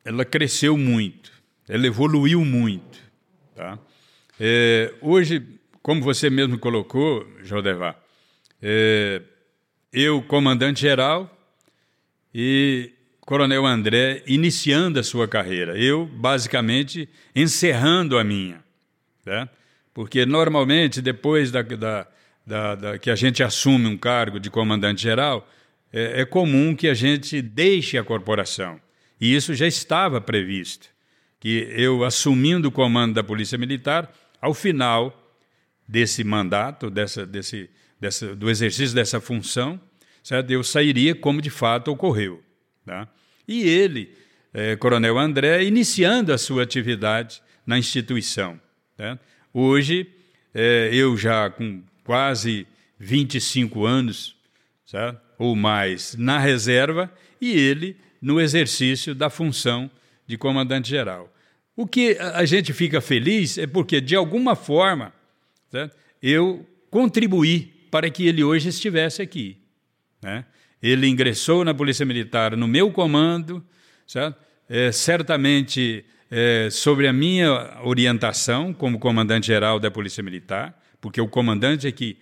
ela cresceu muito, ela evoluiu muito. Tá? É, hoje, como você mesmo colocou, Jodevar, é, eu, comandante-geral, e Coronel André iniciando a sua carreira, eu, basicamente, encerrando a minha. Tá? Porque, normalmente, depois da, da, da, da que a gente assume um cargo de comandante-geral, é, é comum que a gente deixe a corporação. E isso já estava previsto, que eu, assumindo o comando da Polícia Militar, ao final desse mandato, dessa, desse, dessa, do exercício dessa função, certo? eu sairia como de fato ocorreu. Tá? E ele, é, Coronel André, iniciando a sua atividade na instituição. Tá? Hoje, é, eu já com quase 25 anos, certo? ou mais na reserva e ele no exercício da função de comandante-geral. O que a gente fica feliz é porque, de alguma forma, certo? eu contribuí para que ele hoje estivesse aqui. Né? Ele ingressou na Polícia Militar no meu comando, certo? É, certamente é, sobre a minha orientação como comandante-geral da Polícia Militar, porque o comandante é que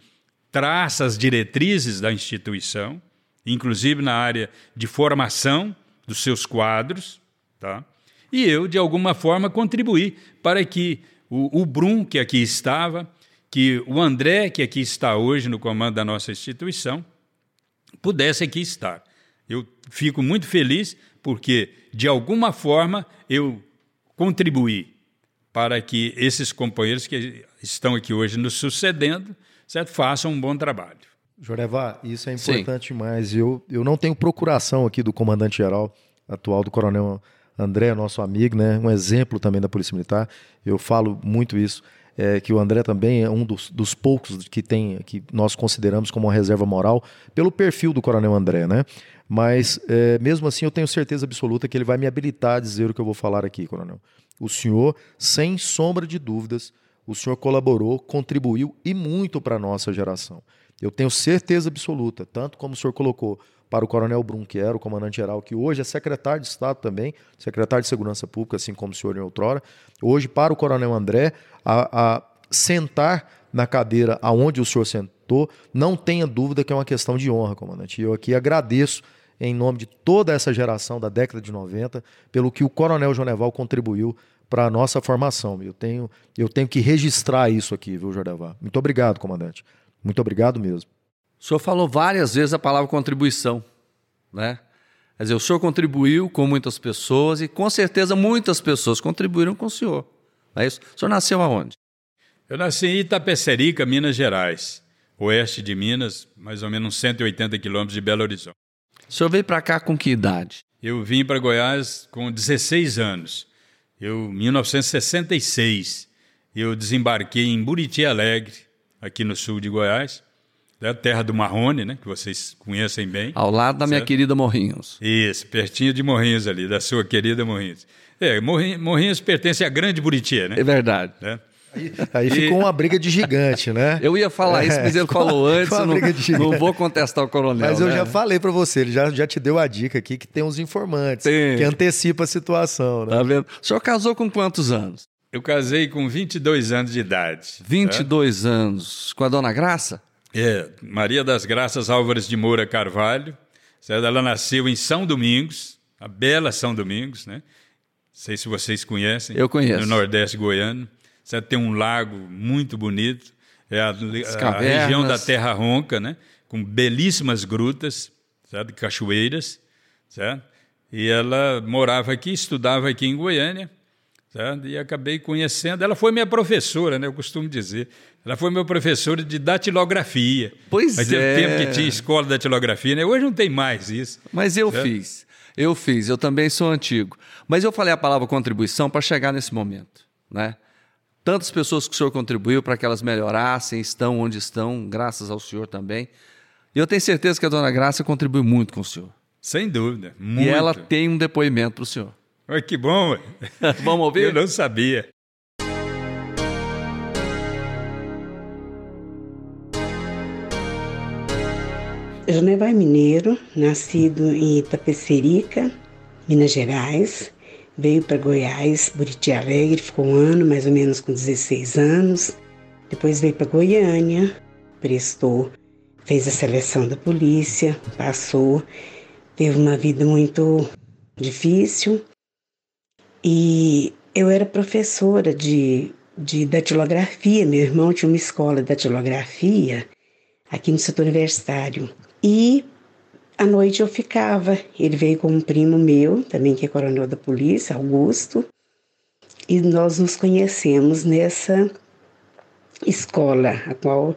traça as diretrizes da instituição, inclusive na área de formação dos seus quadros, tá? E eu, de alguma forma, contribuí para que o, o Brum, que aqui estava, que o André, que aqui está hoje no comando da nossa instituição, pudesse aqui estar. Eu fico muito feliz porque, de alguma forma, eu contribuí para que esses companheiros que estão aqui hoje nos sucedendo certo, façam um bom trabalho. Jorevá, isso é importante Sim. demais. Eu, eu não tenho procuração aqui do comandante-geral atual, do coronel André, nosso amigo, né? um exemplo também da Polícia Militar. Eu falo muito isso, é, que o André também é um dos, dos poucos que tem, que nós consideramos como uma reserva moral, pelo perfil do coronel André, né? Mas, é, mesmo assim, eu tenho certeza absoluta que ele vai me habilitar a dizer o que eu vou falar aqui, coronel. O senhor, sem sombra de dúvidas, o senhor colaborou, contribuiu e muito para a nossa geração. Eu tenho certeza absoluta, tanto como o senhor colocou para o Coronel Brum, que era o comandante-geral, que hoje é secretário de Estado também, secretário de Segurança Pública, assim como o senhor em outrora, hoje para o Coronel André, a, a sentar na cadeira aonde o senhor sentou, não tenha dúvida que é uma questão de honra, comandante. E eu aqui agradeço em nome de toda essa geração da década de 90, pelo que o Coronel Joneval contribuiu para a nossa formação. Eu tenho, eu tenho que registrar isso aqui, viu, Jordevar? Muito obrigado, comandante. Muito obrigado mesmo. O senhor falou várias vezes a palavra contribuição, né? Quer dizer, o senhor contribuiu com muitas pessoas e com certeza muitas pessoas contribuíram com o senhor. Não é isso? O senhor nasceu aonde? Eu nasci em Itapecerica, Minas Gerais, oeste de Minas, mais ou menos 180 quilômetros de Belo Horizonte. O senhor veio para cá com que idade? Eu vim para Goiás com 16 anos. Eu, em 1966, eu desembarquei em Buriti Alegre, aqui no sul de Goiás, da terra do Marrone, né, que vocês conhecem bem. Ao lado da certo? minha querida Morrinhos. Isso, pertinho de Morrinhos ali, da sua querida Morrinhos. É, Morrinhos, pertence à Grande Buriti, né? É verdade. É. Aí, aí e... ficou uma briga de gigante, né? Eu ia falar isso, mas ele é, falou antes, não, não, vou contestar o coronel. Mas eu né? já falei para você, ele já, já te deu a dica aqui que tem uns informantes, tem. que antecipa a situação. Né? Tá vendo? O senhor casou com quantos anos? Eu casei com 22 anos de idade. 22 tá? anos. Com a dona Graça? É, Maria das Graças Álvares de Moura Carvalho. Ela nasceu em São Domingos, a bela São Domingos, né? Não sei se vocês conhecem. Eu conheço. No Nordeste goiano. Você tem um lago muito bonito. É a, a região da Terra Ronca, né? Com belíssimas grutas, certo? cachoeiras, certo? E ela morava aqui, estudava aqui em Goiânia. E acabei conhecendo. Ela foi minha professora, né? eu costumo dizer. Ela foi meu professora de datilografia. Pois Mas é. Mas tempo que tinha escola de datilografia, né? Hoje não tem mais isso. Mas eu fiz. Eu fiz. Eu também sou antigo. Mas eu falei a palavra contribuição para chegar nesse momento, né? Tantas pessoas que o senhor contribuiu para que elas melhorassem, estão onde estão, graças ao senhor também. E eu tenho certeza que a dona Graça contribui muito com o senhor. Sem dúvida. Muito. E ela tem um depoimento para o senhor. Oi, que bom. Vamos ouvir? Eu não sabia. Jonevar Mineiro, nascido em Itapecerica, Minas Gerais, veio para Goiás, Buriti Alegre, ficou um ano, mais ou menos com 16 anos. Depois veio para Goiânia, prestou, fez a seleção da polícia, passou, teve uma vida muito difícil. E eu era professora de, de datilografia, meu irmão tinha uma escola de datilografia aqui no setor universitário. E à noite eu ficava. Ele veio com um primo meu, também que é coronel da polícia, Augusto, e nós nos conhecemos nessa escola, a qual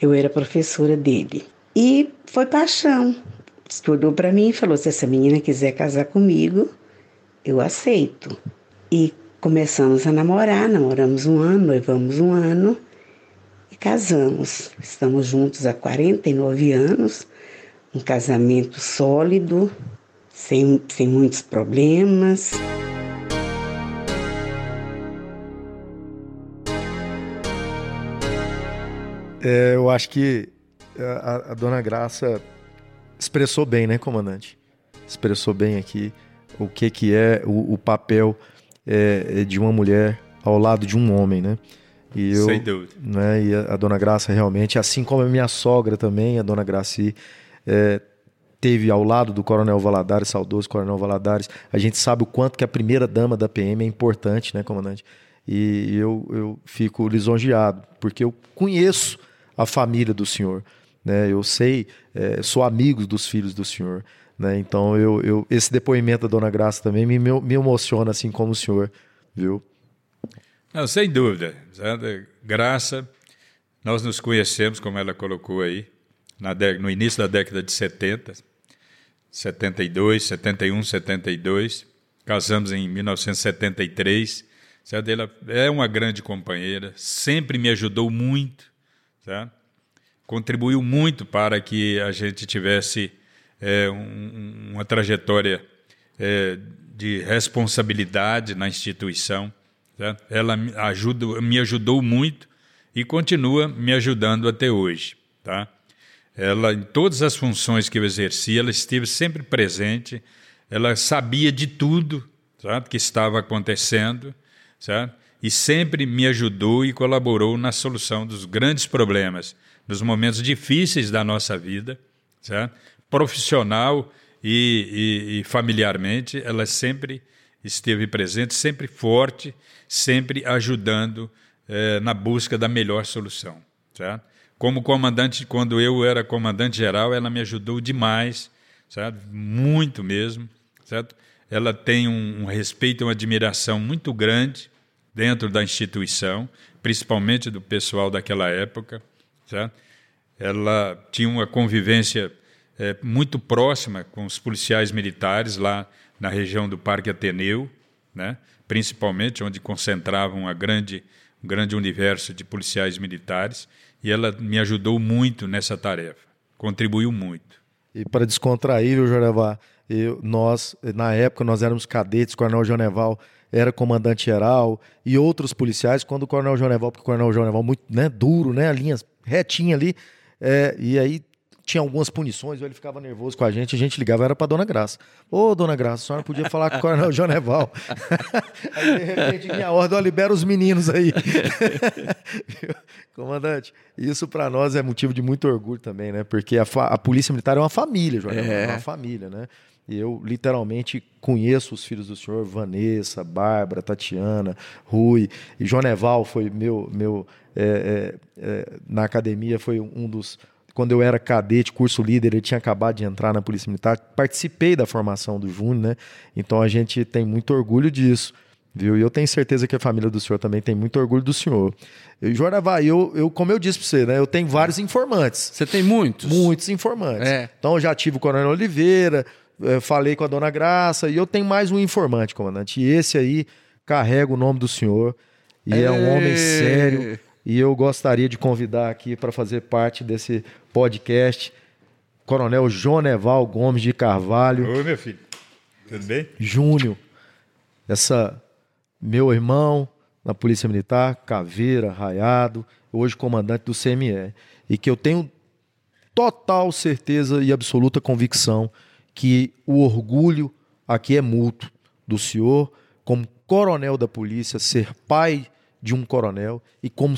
eu era professora dele. E foi paixão. Estudou para mim e falou: se essa menina quiser casar comigo, eu aceito. E começamos a namorar, namoramos um ano, noivamos um ano e casamos. Estamos juntos há 49 anos um casamento sólido, sem, sem muitos problemas. É, eu acho que a, a, dona Graça expressou bem, né, comandante? Expressou bem aqui o que, que é o, o papel é, de uma mulher ao lado de um homem, né? E eu, Sem dúvida. Né, e a, a, dona Graça realmente, assim como a minha sogra também, a dona Graci, é, teve ao lado do Coronel Valadares, saudoso Coronel Valadares, a gente sabe o quanto que a primeira dama da PM é importante, né, comandante? E eu, eu fico lisonjeado, porque eu conheço a família do senhor, né? Eu sei, é, sou amigo dos filhos do senhor, né? Então eu, eu esse depoimento da Dona Graça também me, me emociona assim como o senhor, viu? Não, sem dúvida. Graça, nós nos conhecemos, como ela colocou aí, no início da década de 70, 72, 71, 72. Casamos em 1973. Certo? Ela é uma grande companheira, sempre me ajudou muito, certo? contribuiu muito para que a gente tivesse é, um, uma trajetória é, de responsabilidade na instituição. Certo? Ela ajuda, me ajudou muito e continua me ajudando até hoje. Tá? Ela, em todas as funções que eu exercia, ela esteve sempre presente, ela sabia de tudo sabe, que estava acontecendo, sabe? e sempre me ajudou e colaborou na solução dos grandes problemas, nos momentos difíceis da nossa vida, sabe? Profissional e, e, e familiarmente, ela sempre esteve presente, sempre forte, sempre ajudando eh, na busca da melhor solução. Certo? Como comandante, quando eu era comandante geral, ela me ajudou demais, certo? Muito mesmo, certo? Ela tem um, um respeito e uma admiração muito grande dentro da instituição, principalmente do pessoal daquela época, certo? Ela tinha uma convivência é, muito próxima com os policiais militares lá na região do Parque Ateneu, né? principalmente onde concentravam a grande, um grande universo de policiais militares e ela me ajudou muito nessa tarefa, contribuiu muito. E para descontrair, viu, Joneval, eu, nós, na época, nós éramos cadetes, o Coronel Joneval era comandante geral e outros policiais, quando o Coronel Joneval, porque o Coronel Joneval muito né, duro, né, a linha retinha ali, é, e aí tinha algumas punições, ele ficava nervoso com a gente, a gente ligava, era para Dona Graça. Ô, Dona Graça, a senhora podia falar com o Coronel Joneval. aí, de repente, minha ordem, ó, libera os meninos aí. Comandante, isso para nós é motivo de muito orgulho também, né? Porque a, a Polícia Militar é uma família, Joneval, é. é uma família, né? E eu literalmente conheço os filhos do senhor, Vanessa, Bárbara, Tatiana, Rui. E Joneval foi meu, meu é, é, é na academia, foi um dos quando eu era cadete, curso líder, ele tinha acabado de entrar na Polícia Militar. Participei da formação do Júnior, né? Então a gente tem muito orgulho disso. Viu? E eu tenho certeza que a família do senhor também tem muito orgulho do senhor. E, Joravá, eu, eu, como eu disse para você, né, eu tenho vários informantes. Você tem muitos? Muitos informantes. É. Então eu já tive o Coronel Oliveira, eh, falei com a Dona Graça, e eu tenho mais um informante, comandante. E esse aí carrega o nome do senhor. E é, é um homem sério, e eu gostaria de convidar aqui para fazer parte desse podcast Coronel Joneval Gomes de Carvalho. Oi, meu filho. Tudo bem? Júnior, essa meu irmão na Polícia Militar, Caveira, Raiado, hoje comandante do CME, e que eu tenho total certeza e absoluta convicção que o orgulho aqui é mútuo do senhor, como coronel da polícia, ser pai de um coronel e como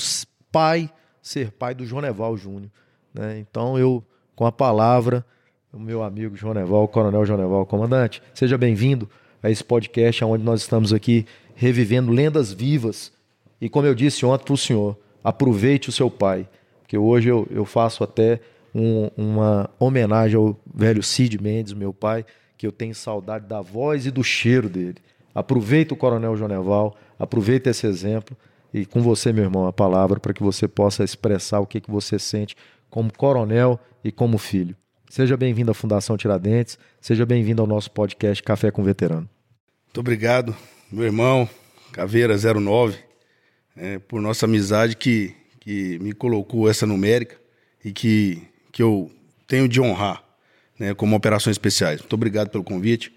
pai, ser pai do Joneval Júnior. Né? Então eu, com a palavra, o meu amigo Joneval, coronel Joneval, comandante, seja bem-vindo a esse podcast onde nós estamos aqui revivendo lendas vivas. E como eu disse ontem para o senhor, aproveite o seu pai, porque hoje eu, eu faço até um, uma homenagem ao velho Cid Mendes, meu pai, que eu tenho saudade da voz e do cheiro dele. Aproveita o Coronel Joneval, aproveita esse exemplo e com você, meu irmão, a palavra para que você possa expressar o que, que você sente como coronel e como filho. Seja bem-vindo à Fundação Tiradentes, seja bem-vindo ao nosso podcast Café com Veterano. Muito obrigado, meu irmão Caveira 09, é, por nossa amizade que, que me colocou essa numérica e que, que eu tenho de honrar né, como operações especiais. Muito obrigado pelo convite.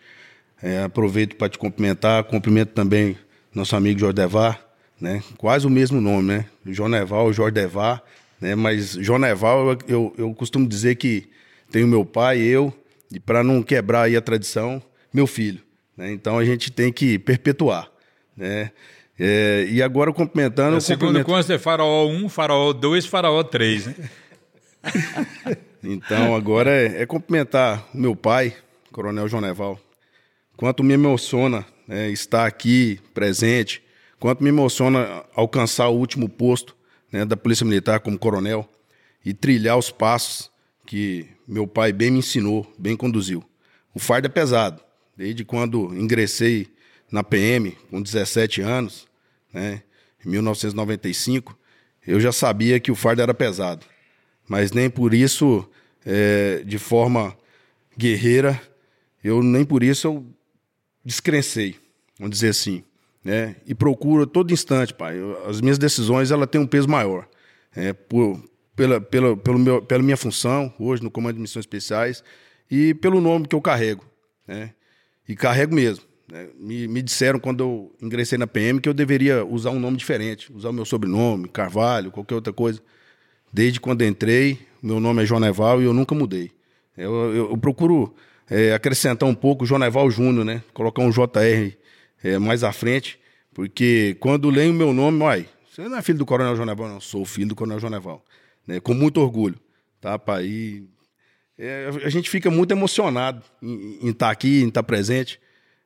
É, aproveito para te cumprimentar, cumprimento também nosso amigo Jordevar, né? Quase o mesmo nome, né? Joneval, Jordevar, né? Mas Joneval, eu, eu costumo dizer que tenho meu pai, eu, e para não quebrar aí a tradição, meu filho. Né? Então a gente tem que perpetuar, né? É, e agora cumprimentando... É, segundo cumprimento... consta é Faraó 1, Faraó 2, Faraó 3, né? então agora é, é cumprimentar o meu pai, Coronel Joneval. Quanto me emociona né, estar aqui presente, quanto me emociona alcançar o último posto né, da Polícia Militar como coronel e trilhar os passos que meu pai bem me ensinou, bem conduziu. O fardo é pesado. Desde quando ingressei na PM, com 17 anos, né, em 1995, eu já sabia que o fardo era pesado. Mas nem por isso, é, de forma guerreira, eu nem por isso eu descrencei, vamos dizer assim né? E procuro todo instante, pai. As minhas decisões ela têm um peso maior, é, por, pela, pela, pelo meu, pela minha função hoje no Comando de Missões Especiais e pelo nome que eu carrego, né? E carrego mesmo. Né? Me, me disseram quando eu ingressei na PM que eu deveria usar um nome diferente, usar o meu sobrenome, Carvalho, qualquer outra coisa. Desde quando entrei, meu nome é Joneval e eu nunca mudei. Eu, eu, eu procuro é, acrescentar um pouco Joneval Júnior, né? Colocar um JR é, mais à frente, porque quando leio o meu nome, uai, você não é filho do Coronel Joneval, não, sou filho do Coronel Joneval, né, com muito orgulho, tá, pai? E, é, a gente fica muito emocionado em, estar tá aqui, em estar tá presente.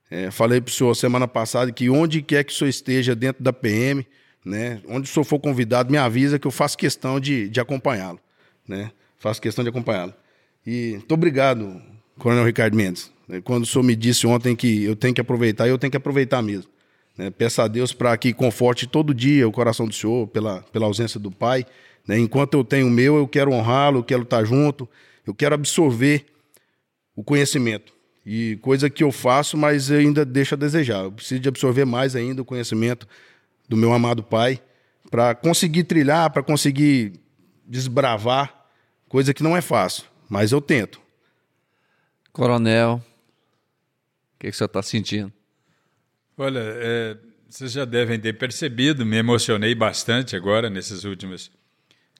É, falei para o senhor semana passada que onde quer que o senhor esteja dentro da PM, né, onde o senhor for convidado, me avisa que eu faço questão de, de acompanhá-lo, né? Faço questão de acompanhá-lo. E muito obrigado, Coronel Ricardo Mendes. Né? Quando o senhor me disse ontem que eu tenho que aproveitar, eu tenho que aproveitar mesmo. Né? Peço a Deus para que conforte todo dia o coração do senhor pela, pela ausência do pai. Né? Enquanto eu tenho o meu, eu quero honrá-lo, eu quero estar junto, eu quero absorver o conhecimento. E coisa que eu faço, mas ainda deixa a desejar. Eu preciso de absorver mais ainda o conhecimento do meu amado pai para conseguir trilhar, para conseguir desbravar, coisa que não é fácil, mas eu tento. Coronel, que, que o senhor está sentindo? Olha, é, vocês já devem ter percebido, me emocionei bastante agora nesses últimos,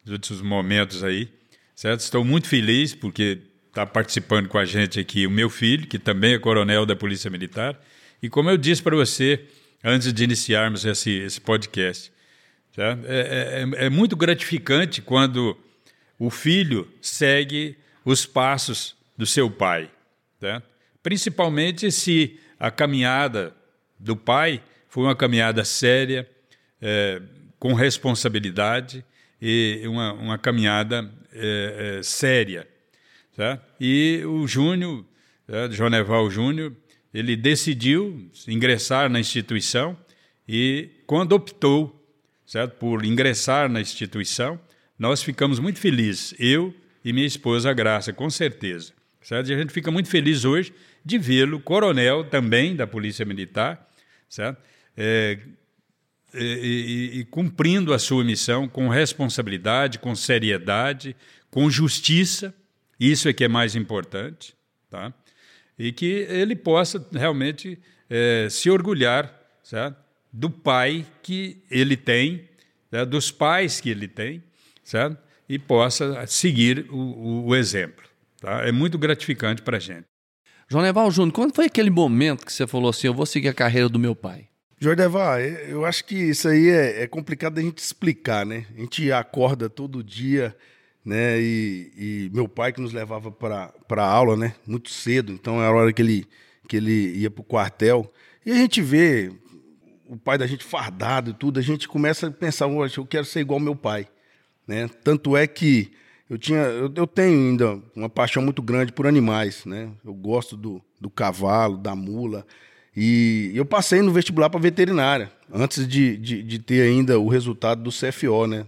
últimos momentos aí, certo? Estou muito feliz porque está participando com a gente aqui o meu filho, que também é coronel da Polícia Militar, e como eu disse para você antes de iniciarmos esse, esse podcast, é, é, é, é muito gratificante quando o filho segue os passos do seu pai. Tá? Principalmente se a caminhada do pai foi uma caminhada séria, é, com responsabilidade e uma, uma caminhada é, é, séria. Tá? E o Júnior, tá? Joneval Júnior, ele decidiu ingressar na instituição e quando optou certo, por ingressar na instituição, nós ficamos muito felizes, eu e minha esposa Graça, com certeza. Certo? E a gente fica muito feliz hoje de vê-lo, coronel também da Polícia Militar, certo? É, e, e, e, cumprindo a sua missão com responsabilidade, com seriedade, com justiça, Isso é que é mais importante, tá? E que ele possa realmente é, se orgulhar certo? do pai que ele tem, certo? dos pais que ele tem, certo? e possa seguir o, o, o exemplo. Tá? É muito gratificante para a gente. João Neval Júnior, quando foi aquele momento que você falou assim, eu vou seguir a carreira do meu pai? Jordevar, eu acho que isso aí é, é complicado da gente explicar, né? A gente acorda todo dia, né? E, e meu pai que nos levava para a aula, né? Muito cedo, então era a hora que ele, que ele ia para o quartel. E a gente vê o pai da gente fardado e tudo, a gente começa a pensar, eu quero ser igual meu pai. Né? Tanto é que eu, tinha, eu, eu, tenho ainda uma paixão muito grande por animais. Né? Eu gosto do, do cavalo, da mula. E eu passei no vestibular para veterinária, antes de, de, de, ter ainda o resultado do CFO. Né?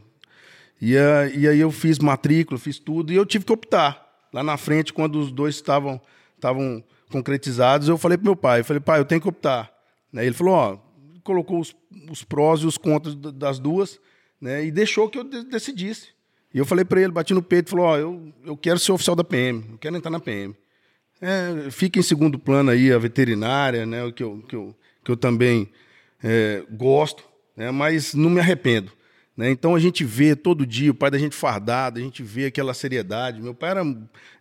E, a, e aí eu fiz matrícula, fiz tudo, e eu tive que optar. Lá na frente, quando os dois estavam estavam concretizados, eu falei para meu pai, eu falei, pai, eu tenho que optar. Aí ele falou, ó, colocou os, os prós e os contras das duas, né? E deixou que eu decidisse. E eu falei para ele, bati no peito, falou: Ó, eu, eu quero ser oficial da PM, eu quero entrar na PM. É, fica em segundo plano aí a veterinária, né? Que eu, que eu, que eu também é, gosto, né? Mas não me arrependo. Né? Então a gente vê todo dia o pai da gente fardado, a gente vê aquela seriedade. Meu pai era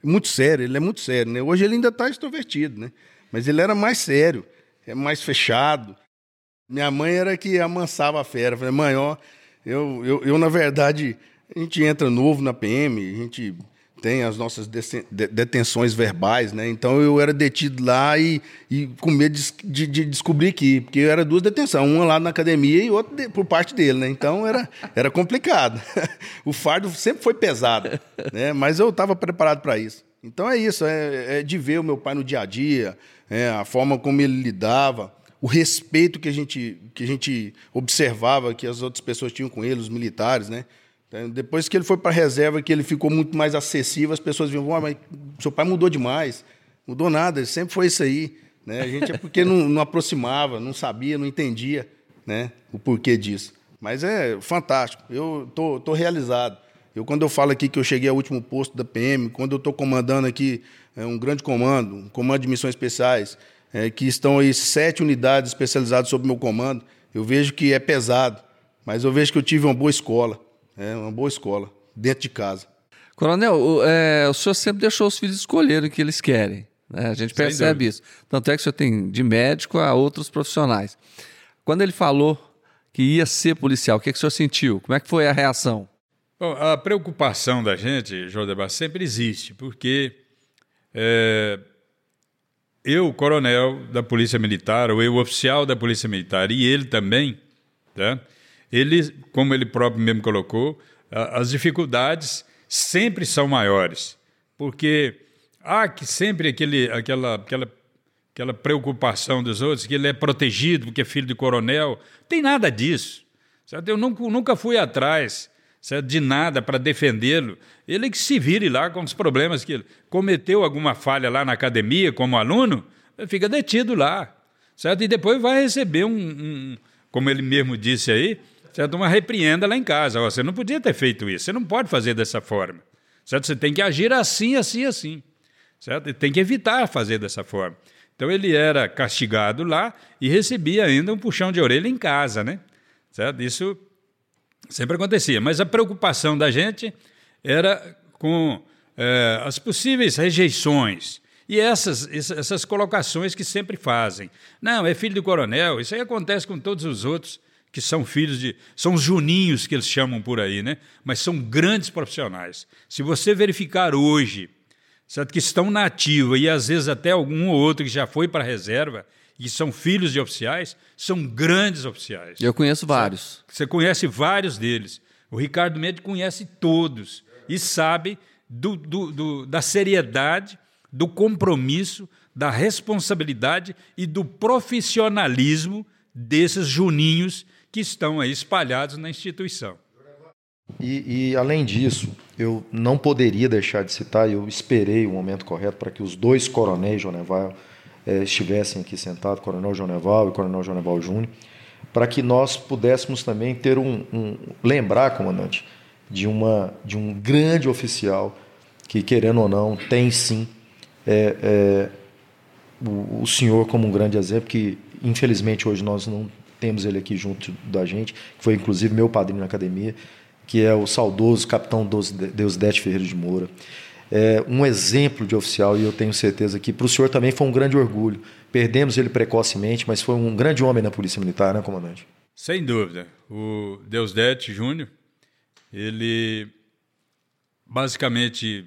muito sério, ele é muito sério. Né? Hoje ele ainda está extrovertido, né? mas ele era mais sério, é mais fechado. Minha mãe era que amansava a fera. Eu falei, mãe, ó, eu, eu, eu, na verdade, a gente entra novo na PM, a gente tem as nossas detenções verbais, né? Então eu era detido lá e, e com medo de, de, de descobrir aqui, porque era duas detenções, uma lá na academia e outra de, por parte dele, né? Então era, era complicado. o fardo sempre foi pesado, né? Mas eu estava preparado para isso. Então é isso, é, é, de ver o meu pai no dia a dia, é, a forma como ele lidava o respeito que a gente, que a gente observava que as outras pessoas tinham com ele, os militares, né? Então, depois que ele foi para a reserva, que ele ficou muito mais acessível, as pessoas viam, oh, mas seu pai mudou demais. Mudou nada, ele sempre foi isso aí. Né? A gente é porque não, não aproximava, não sabia, não entendia né, o porquê disso. Mas é fantástico, eu tô, tô realizado. Eu, quando eu falo aqui que eu cheguei ao último posto da PM, quando eu estou comandando aqui é, um grande comando, um comando de missões especiais, é, que estão aí sete unidades especializadas sob meu comando, eu vejo que é pesado, mas eu vejo que eu tive uma boa escola, é, uma boa escola, dentro de casa. Coronel, o, é, o senhor sempre deixou os filhos escolherem o que eles querem. Né? A gente percebe isso. Tanto é que o senhor tem de médico a outros profissionais. Quando ele falou que ia ser policial, o que, é que o senhor sentiu? Como é que foi a reação? Bom, a preocupação da gente, João Debar, sempre existe, porque é, eu, coronel da Polícia Militar, ou eu, oficial da Polícia Militar, e ele também, tá? Ele, como ele próprio mesmo colocou, as dificuldades sempre são maiores, porque há que sempre aquele, aquela, aquela, aquela preocupação dos outros, que ele é protegido porque é filho de coronel. Tem nada disso. Certo? Eu nunca, nunca fui atrás certo? de nada para defendê-lo. Ele que se vire lá com os problemas que ele cometeu alguma falha lá na academia como aluno, fica detido lá, certo? E depois vai receber um, um como ele mesmo disse aí, certo? Uma repreenda lá em casa. Você não podia ter feito isso. Você não pode fazer dessa forma, certo? Você tem que agir assim, assim, assim, certo? E tem que evitar fazer dessa forma. Então ele era castigado lá e recebia ainda um puxão de orelha em casa, né? Certo? Isso Sempre acontecia, mas a preocupação da gente era com é, as possíveis rejeições e essas, essas colocações que sempre fazem. Não, é filho do coronel, isso aí acontece com todos os outros que são filhos de. são os juninhos que eles chamam por aí, né? Mas são grandes profissionais. Se você verificar hoje, certo, que estão na ativa e às vezes até algum ou outro que já foi para a reserva, e são filhos de oficiais, são grandes oficiais. Eu conheço vários. Você conhece vários deles. O Ricardo Mendes conhece todos e sabe do, do, do, da seriedade, do compromisso, da responsabilidade e do profissionalismo desses juninhos que estão aí espalhados na instituição. E, e, além disso, eu não poderia deixar de citar, eu esperei o momento correto para que os dois coronéis, Joneval é, estivessem aqui sentados, Coronel Joneval e Coronel Joneval Júnior, para que nós pudéssemos também ter um, um, lembrar, comandante, de uma de um grande oficial que, querendo ou não, tem sim é, é, o, o, senhor como um grande exemplo, que infelizmente hoje nós não temos ele aqui junto da gente, que foi inclusive meu padrinho na academia, que é o saudoso capitão Deusdete Ferreira de Moura. É um exemplo de oficial e eu tenho certeza que para o senhor também foi um grande orgulho. Perdemos ele precocemente, mas foi um grande homem na Polícia Militar, né, comandante? Sem dúvida. O Deusdete Júnior, ele basicamente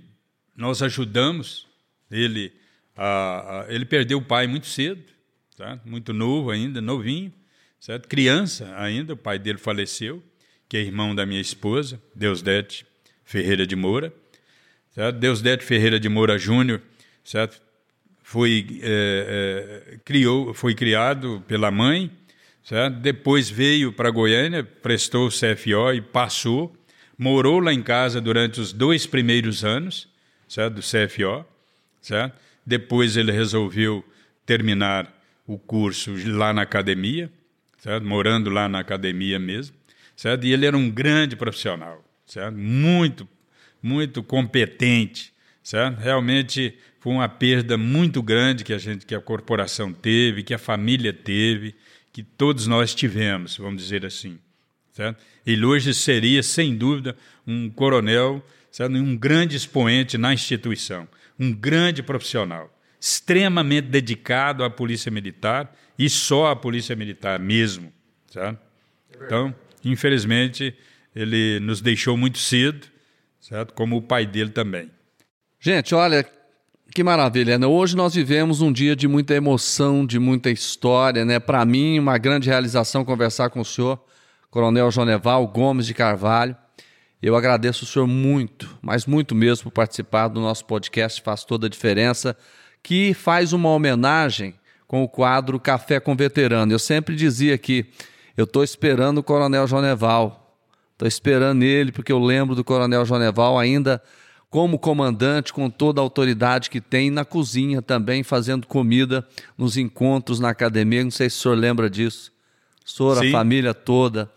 nós ajudamos ele a, a, ele perdeu o pai muito cedo, tá? muito novo ainda, novinho, certo? Criança ainda, o pai dele faleceu, que é irmão da minha esposa, Deusdete Ferreira de Moura. Certo? Deusdete Ferreira de Moura Júnior, certo? Foi, é, é, criou, foi criado pela mãe, certo? depois veio para Goiânia, prestou o CFO e passou, morou lá em casa durante os dois primeiros anos certo? do CFO. Certo? Depois ele resolveu terminar o curso lá na academia, certo? morando lá na academia mesmo. Certo? E ele era um grande profissional, certo? muito, muito competente. Certo? Realmente foi uma perda muito grande que a gente, que a corporação teve, que a família teve, que todos nós tivemos, vamos dizer assim. Certo? Ele hoje seria, sem dúvida, um coronel, certo? um grande expoente na instituição, um grande profissional, extremamente dedicado à Polícia Militar e só à Polícia Militar mesmo. Certo? Então, infelizmente, ele nos deixou muito cedo, certo? como o pai dele também. Gente, olha, que maravilha, né? Hoje nós vivemos um dia de muita emoção, de muita história, né? Para mim, uma grande realização conversar com o senhor, Coronel Joneval Gomes de Carvalho. Eu agradeço o senhor muito, mas muito mesmo por participar do nosso podcast, faz toda a diferença, que faz uma homenagem com o quadro Café com Veterano. Eu sempre dizia que eu estou esperando o Coronel Joneval, estou esperando ele, porque eu lembro do Coronel Joneval ainda como comandante, com toda a autoridade que tem, na cozinha também, fazendo comida nos encontros na academia. Não sei se o senhor lembra disso. O senhor, Sim. a família toda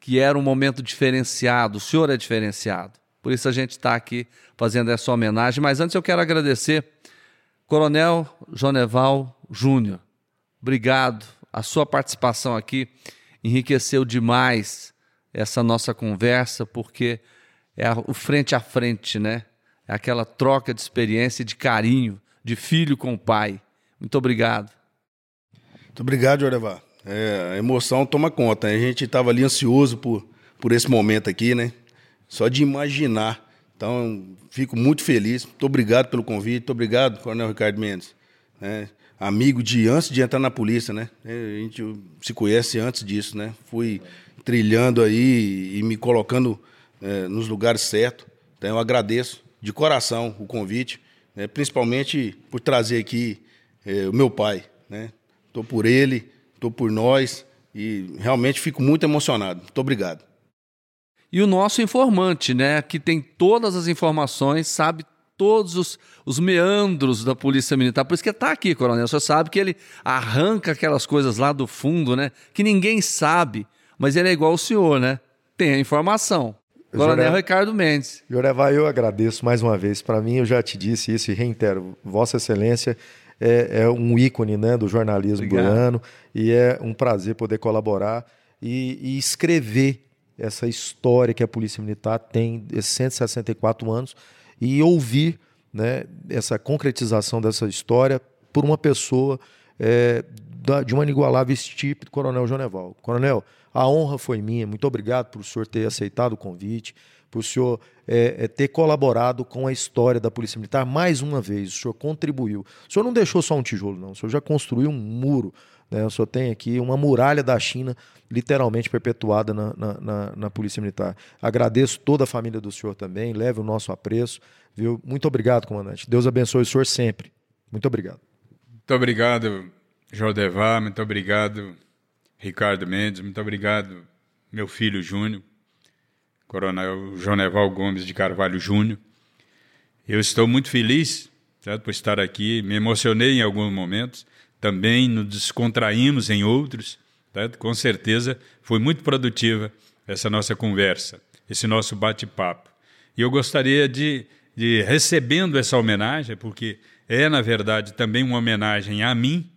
que era um momento diferenciado, o senhor é diferenciado. Por isso a gente está aqui fazendo essa homenagem. Mas antes eu quero agradecer, Coronel Joneval Júnior. Obrigado. A sua participação aqui enriqueceu demais essa nossa conversa, porque é o frente a frente, né? É aquela troca de experiência e de carinho, de filho com pai. Muito obrigado. Muito obrigado, Jorevar. É, a emoção toma conta. A gente estava ali ansioso por, por esse momento aqui, né? Só de imaginar. Então, fico muito feliz. Muito obrigado pelo convite. Muito obrigado, Coronel Ricardo Mendes. É, amigo de antes de entrar na polícia, né? É, a gente se conhece antes disso, né? Fui trilhando aí e me colocando é, nos lugares certos. Então, eu agradeço de coração o convite, né? principalmente por trazer aqui é, o meu pai, né? Estou por ele, estou por nós e realmente fico muito emocionado. Muito obrigado. E o nosso informante, né, que tem todas as informações, sabe todos os, os meandros da Polícia Militar. Por isso que está aqui, Coronel. Você sabe que ele arranca aquelas coisas lá do fundo, né, que ninguém sabe, mas ele é igual o senhor, né? Tem a informação. Coronel Jure... Ricardo Mendes. Joreva, eu agradeço mais uma vez. Para mim, eu já te disse isso e reitero. Vossa Excelência é, é um ícone né, do jornalismo Obrigado. goiano e é um prazer poder colaborar e, e, escrever essa história que a Polícia Militar tem, esses 164 anos, e ouvir né, essa concretização dessa história por uma pessoa é, da, de uma inigualável estirpe do Coronel Joneval. Coronel, a honra foi minha, muito obrigado por o senhor ter aceitado o convite por o senhor é, é, ter colaborado com a história da Polícia Militar mais uma vez. O senhor contribuiu. O senhor não deixou só um tijolo, não. O senhor já construiu um muro. Né? O senhor tem aqui uma muralha da China literalmente perpetuada na, na, na, na Polícia Militar. Agradeço toda a família do senhor também. Leve o nosso apreço. Viu? Muito obrigado, comandante. Deus abençoe o senhor sempre. Muito obrigado. Muito obrigado, Jordevar. Muito obrigado, Ricardo Mendes. Muito obrigado, meu filho Júnior Coronel Joneval Gomes de Carvalho Júnior. Eu estou muito feliz certo, por estar aqui, me emocionei em alguns momentos, também nos descontraímos em outros. Certo? Com certeza foi muito produtiva essa nossa conversa, esse nosso bate-papo. E eu gostaria de de recebendo essa homenagem, porque é, na verdade, também uma homenagem a mim,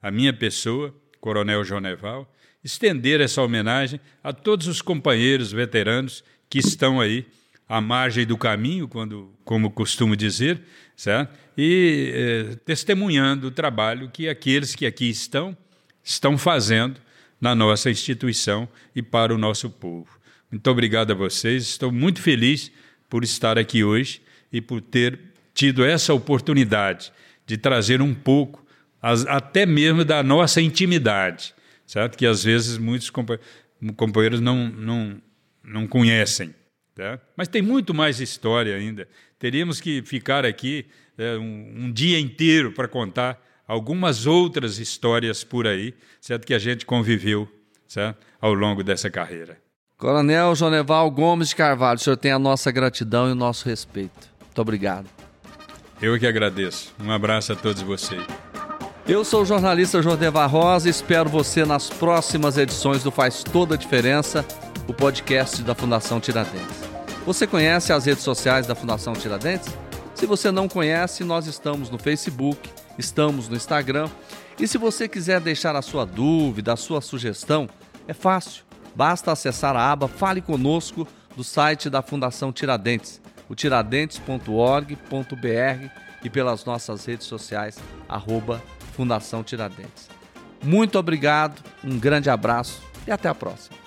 a minha pessoa, Coronel Joneval, estender essa homenagem a todos os companheiros veteranos que estão aí à margem do caminho, quando, como costumo dizer, certo? e eh, testemunhando o trabalho que aqueles que aqui estão estão fazendo na nossa instituição e para o nosso povo. Muito obrigado a vocês, estou muito feliz por estar aqui hoje e por ter tido essa oportunidade de trazer um pouco, até mesmo da nossa intimidade, certo? Que às vezes muitos companheiros não, não, não conhecem. Tá? Mas tem muito mais história ainda. Teríamos que ficar aqui é, um, um dia inteiro para contar algumas outras histórias por aí, certo? Que a gente conviveu certo? ao longo dessa carreira. Coronel Joneval Gomes de Carvalho, o senhor tem a nossa gratidão e o nosso respeito. Muito obrigado. Eu que agradeço. Um abraço a todos vocês. Eu sou o jornalista Jordevar Rosa e espero você nas próximas edições do Faz Toda a Diferença, o podcast da Fundação Tiradentes. Você conhece as redes sociais da Fundação Tiradentes? Se você não conhece, nós estamos no Facebook, estamos no Instagram. E se você quiser deixar a sua dúvida, a sua sugestão, é fácil Basta acessar a aba Fale Conosco do site da Fundação Tiradentes, o tiradentes.org.br e pelas nossas redes sociais, arroba Fundação Tiradentes. Muito obrigado, um grande abraço e até a próxima.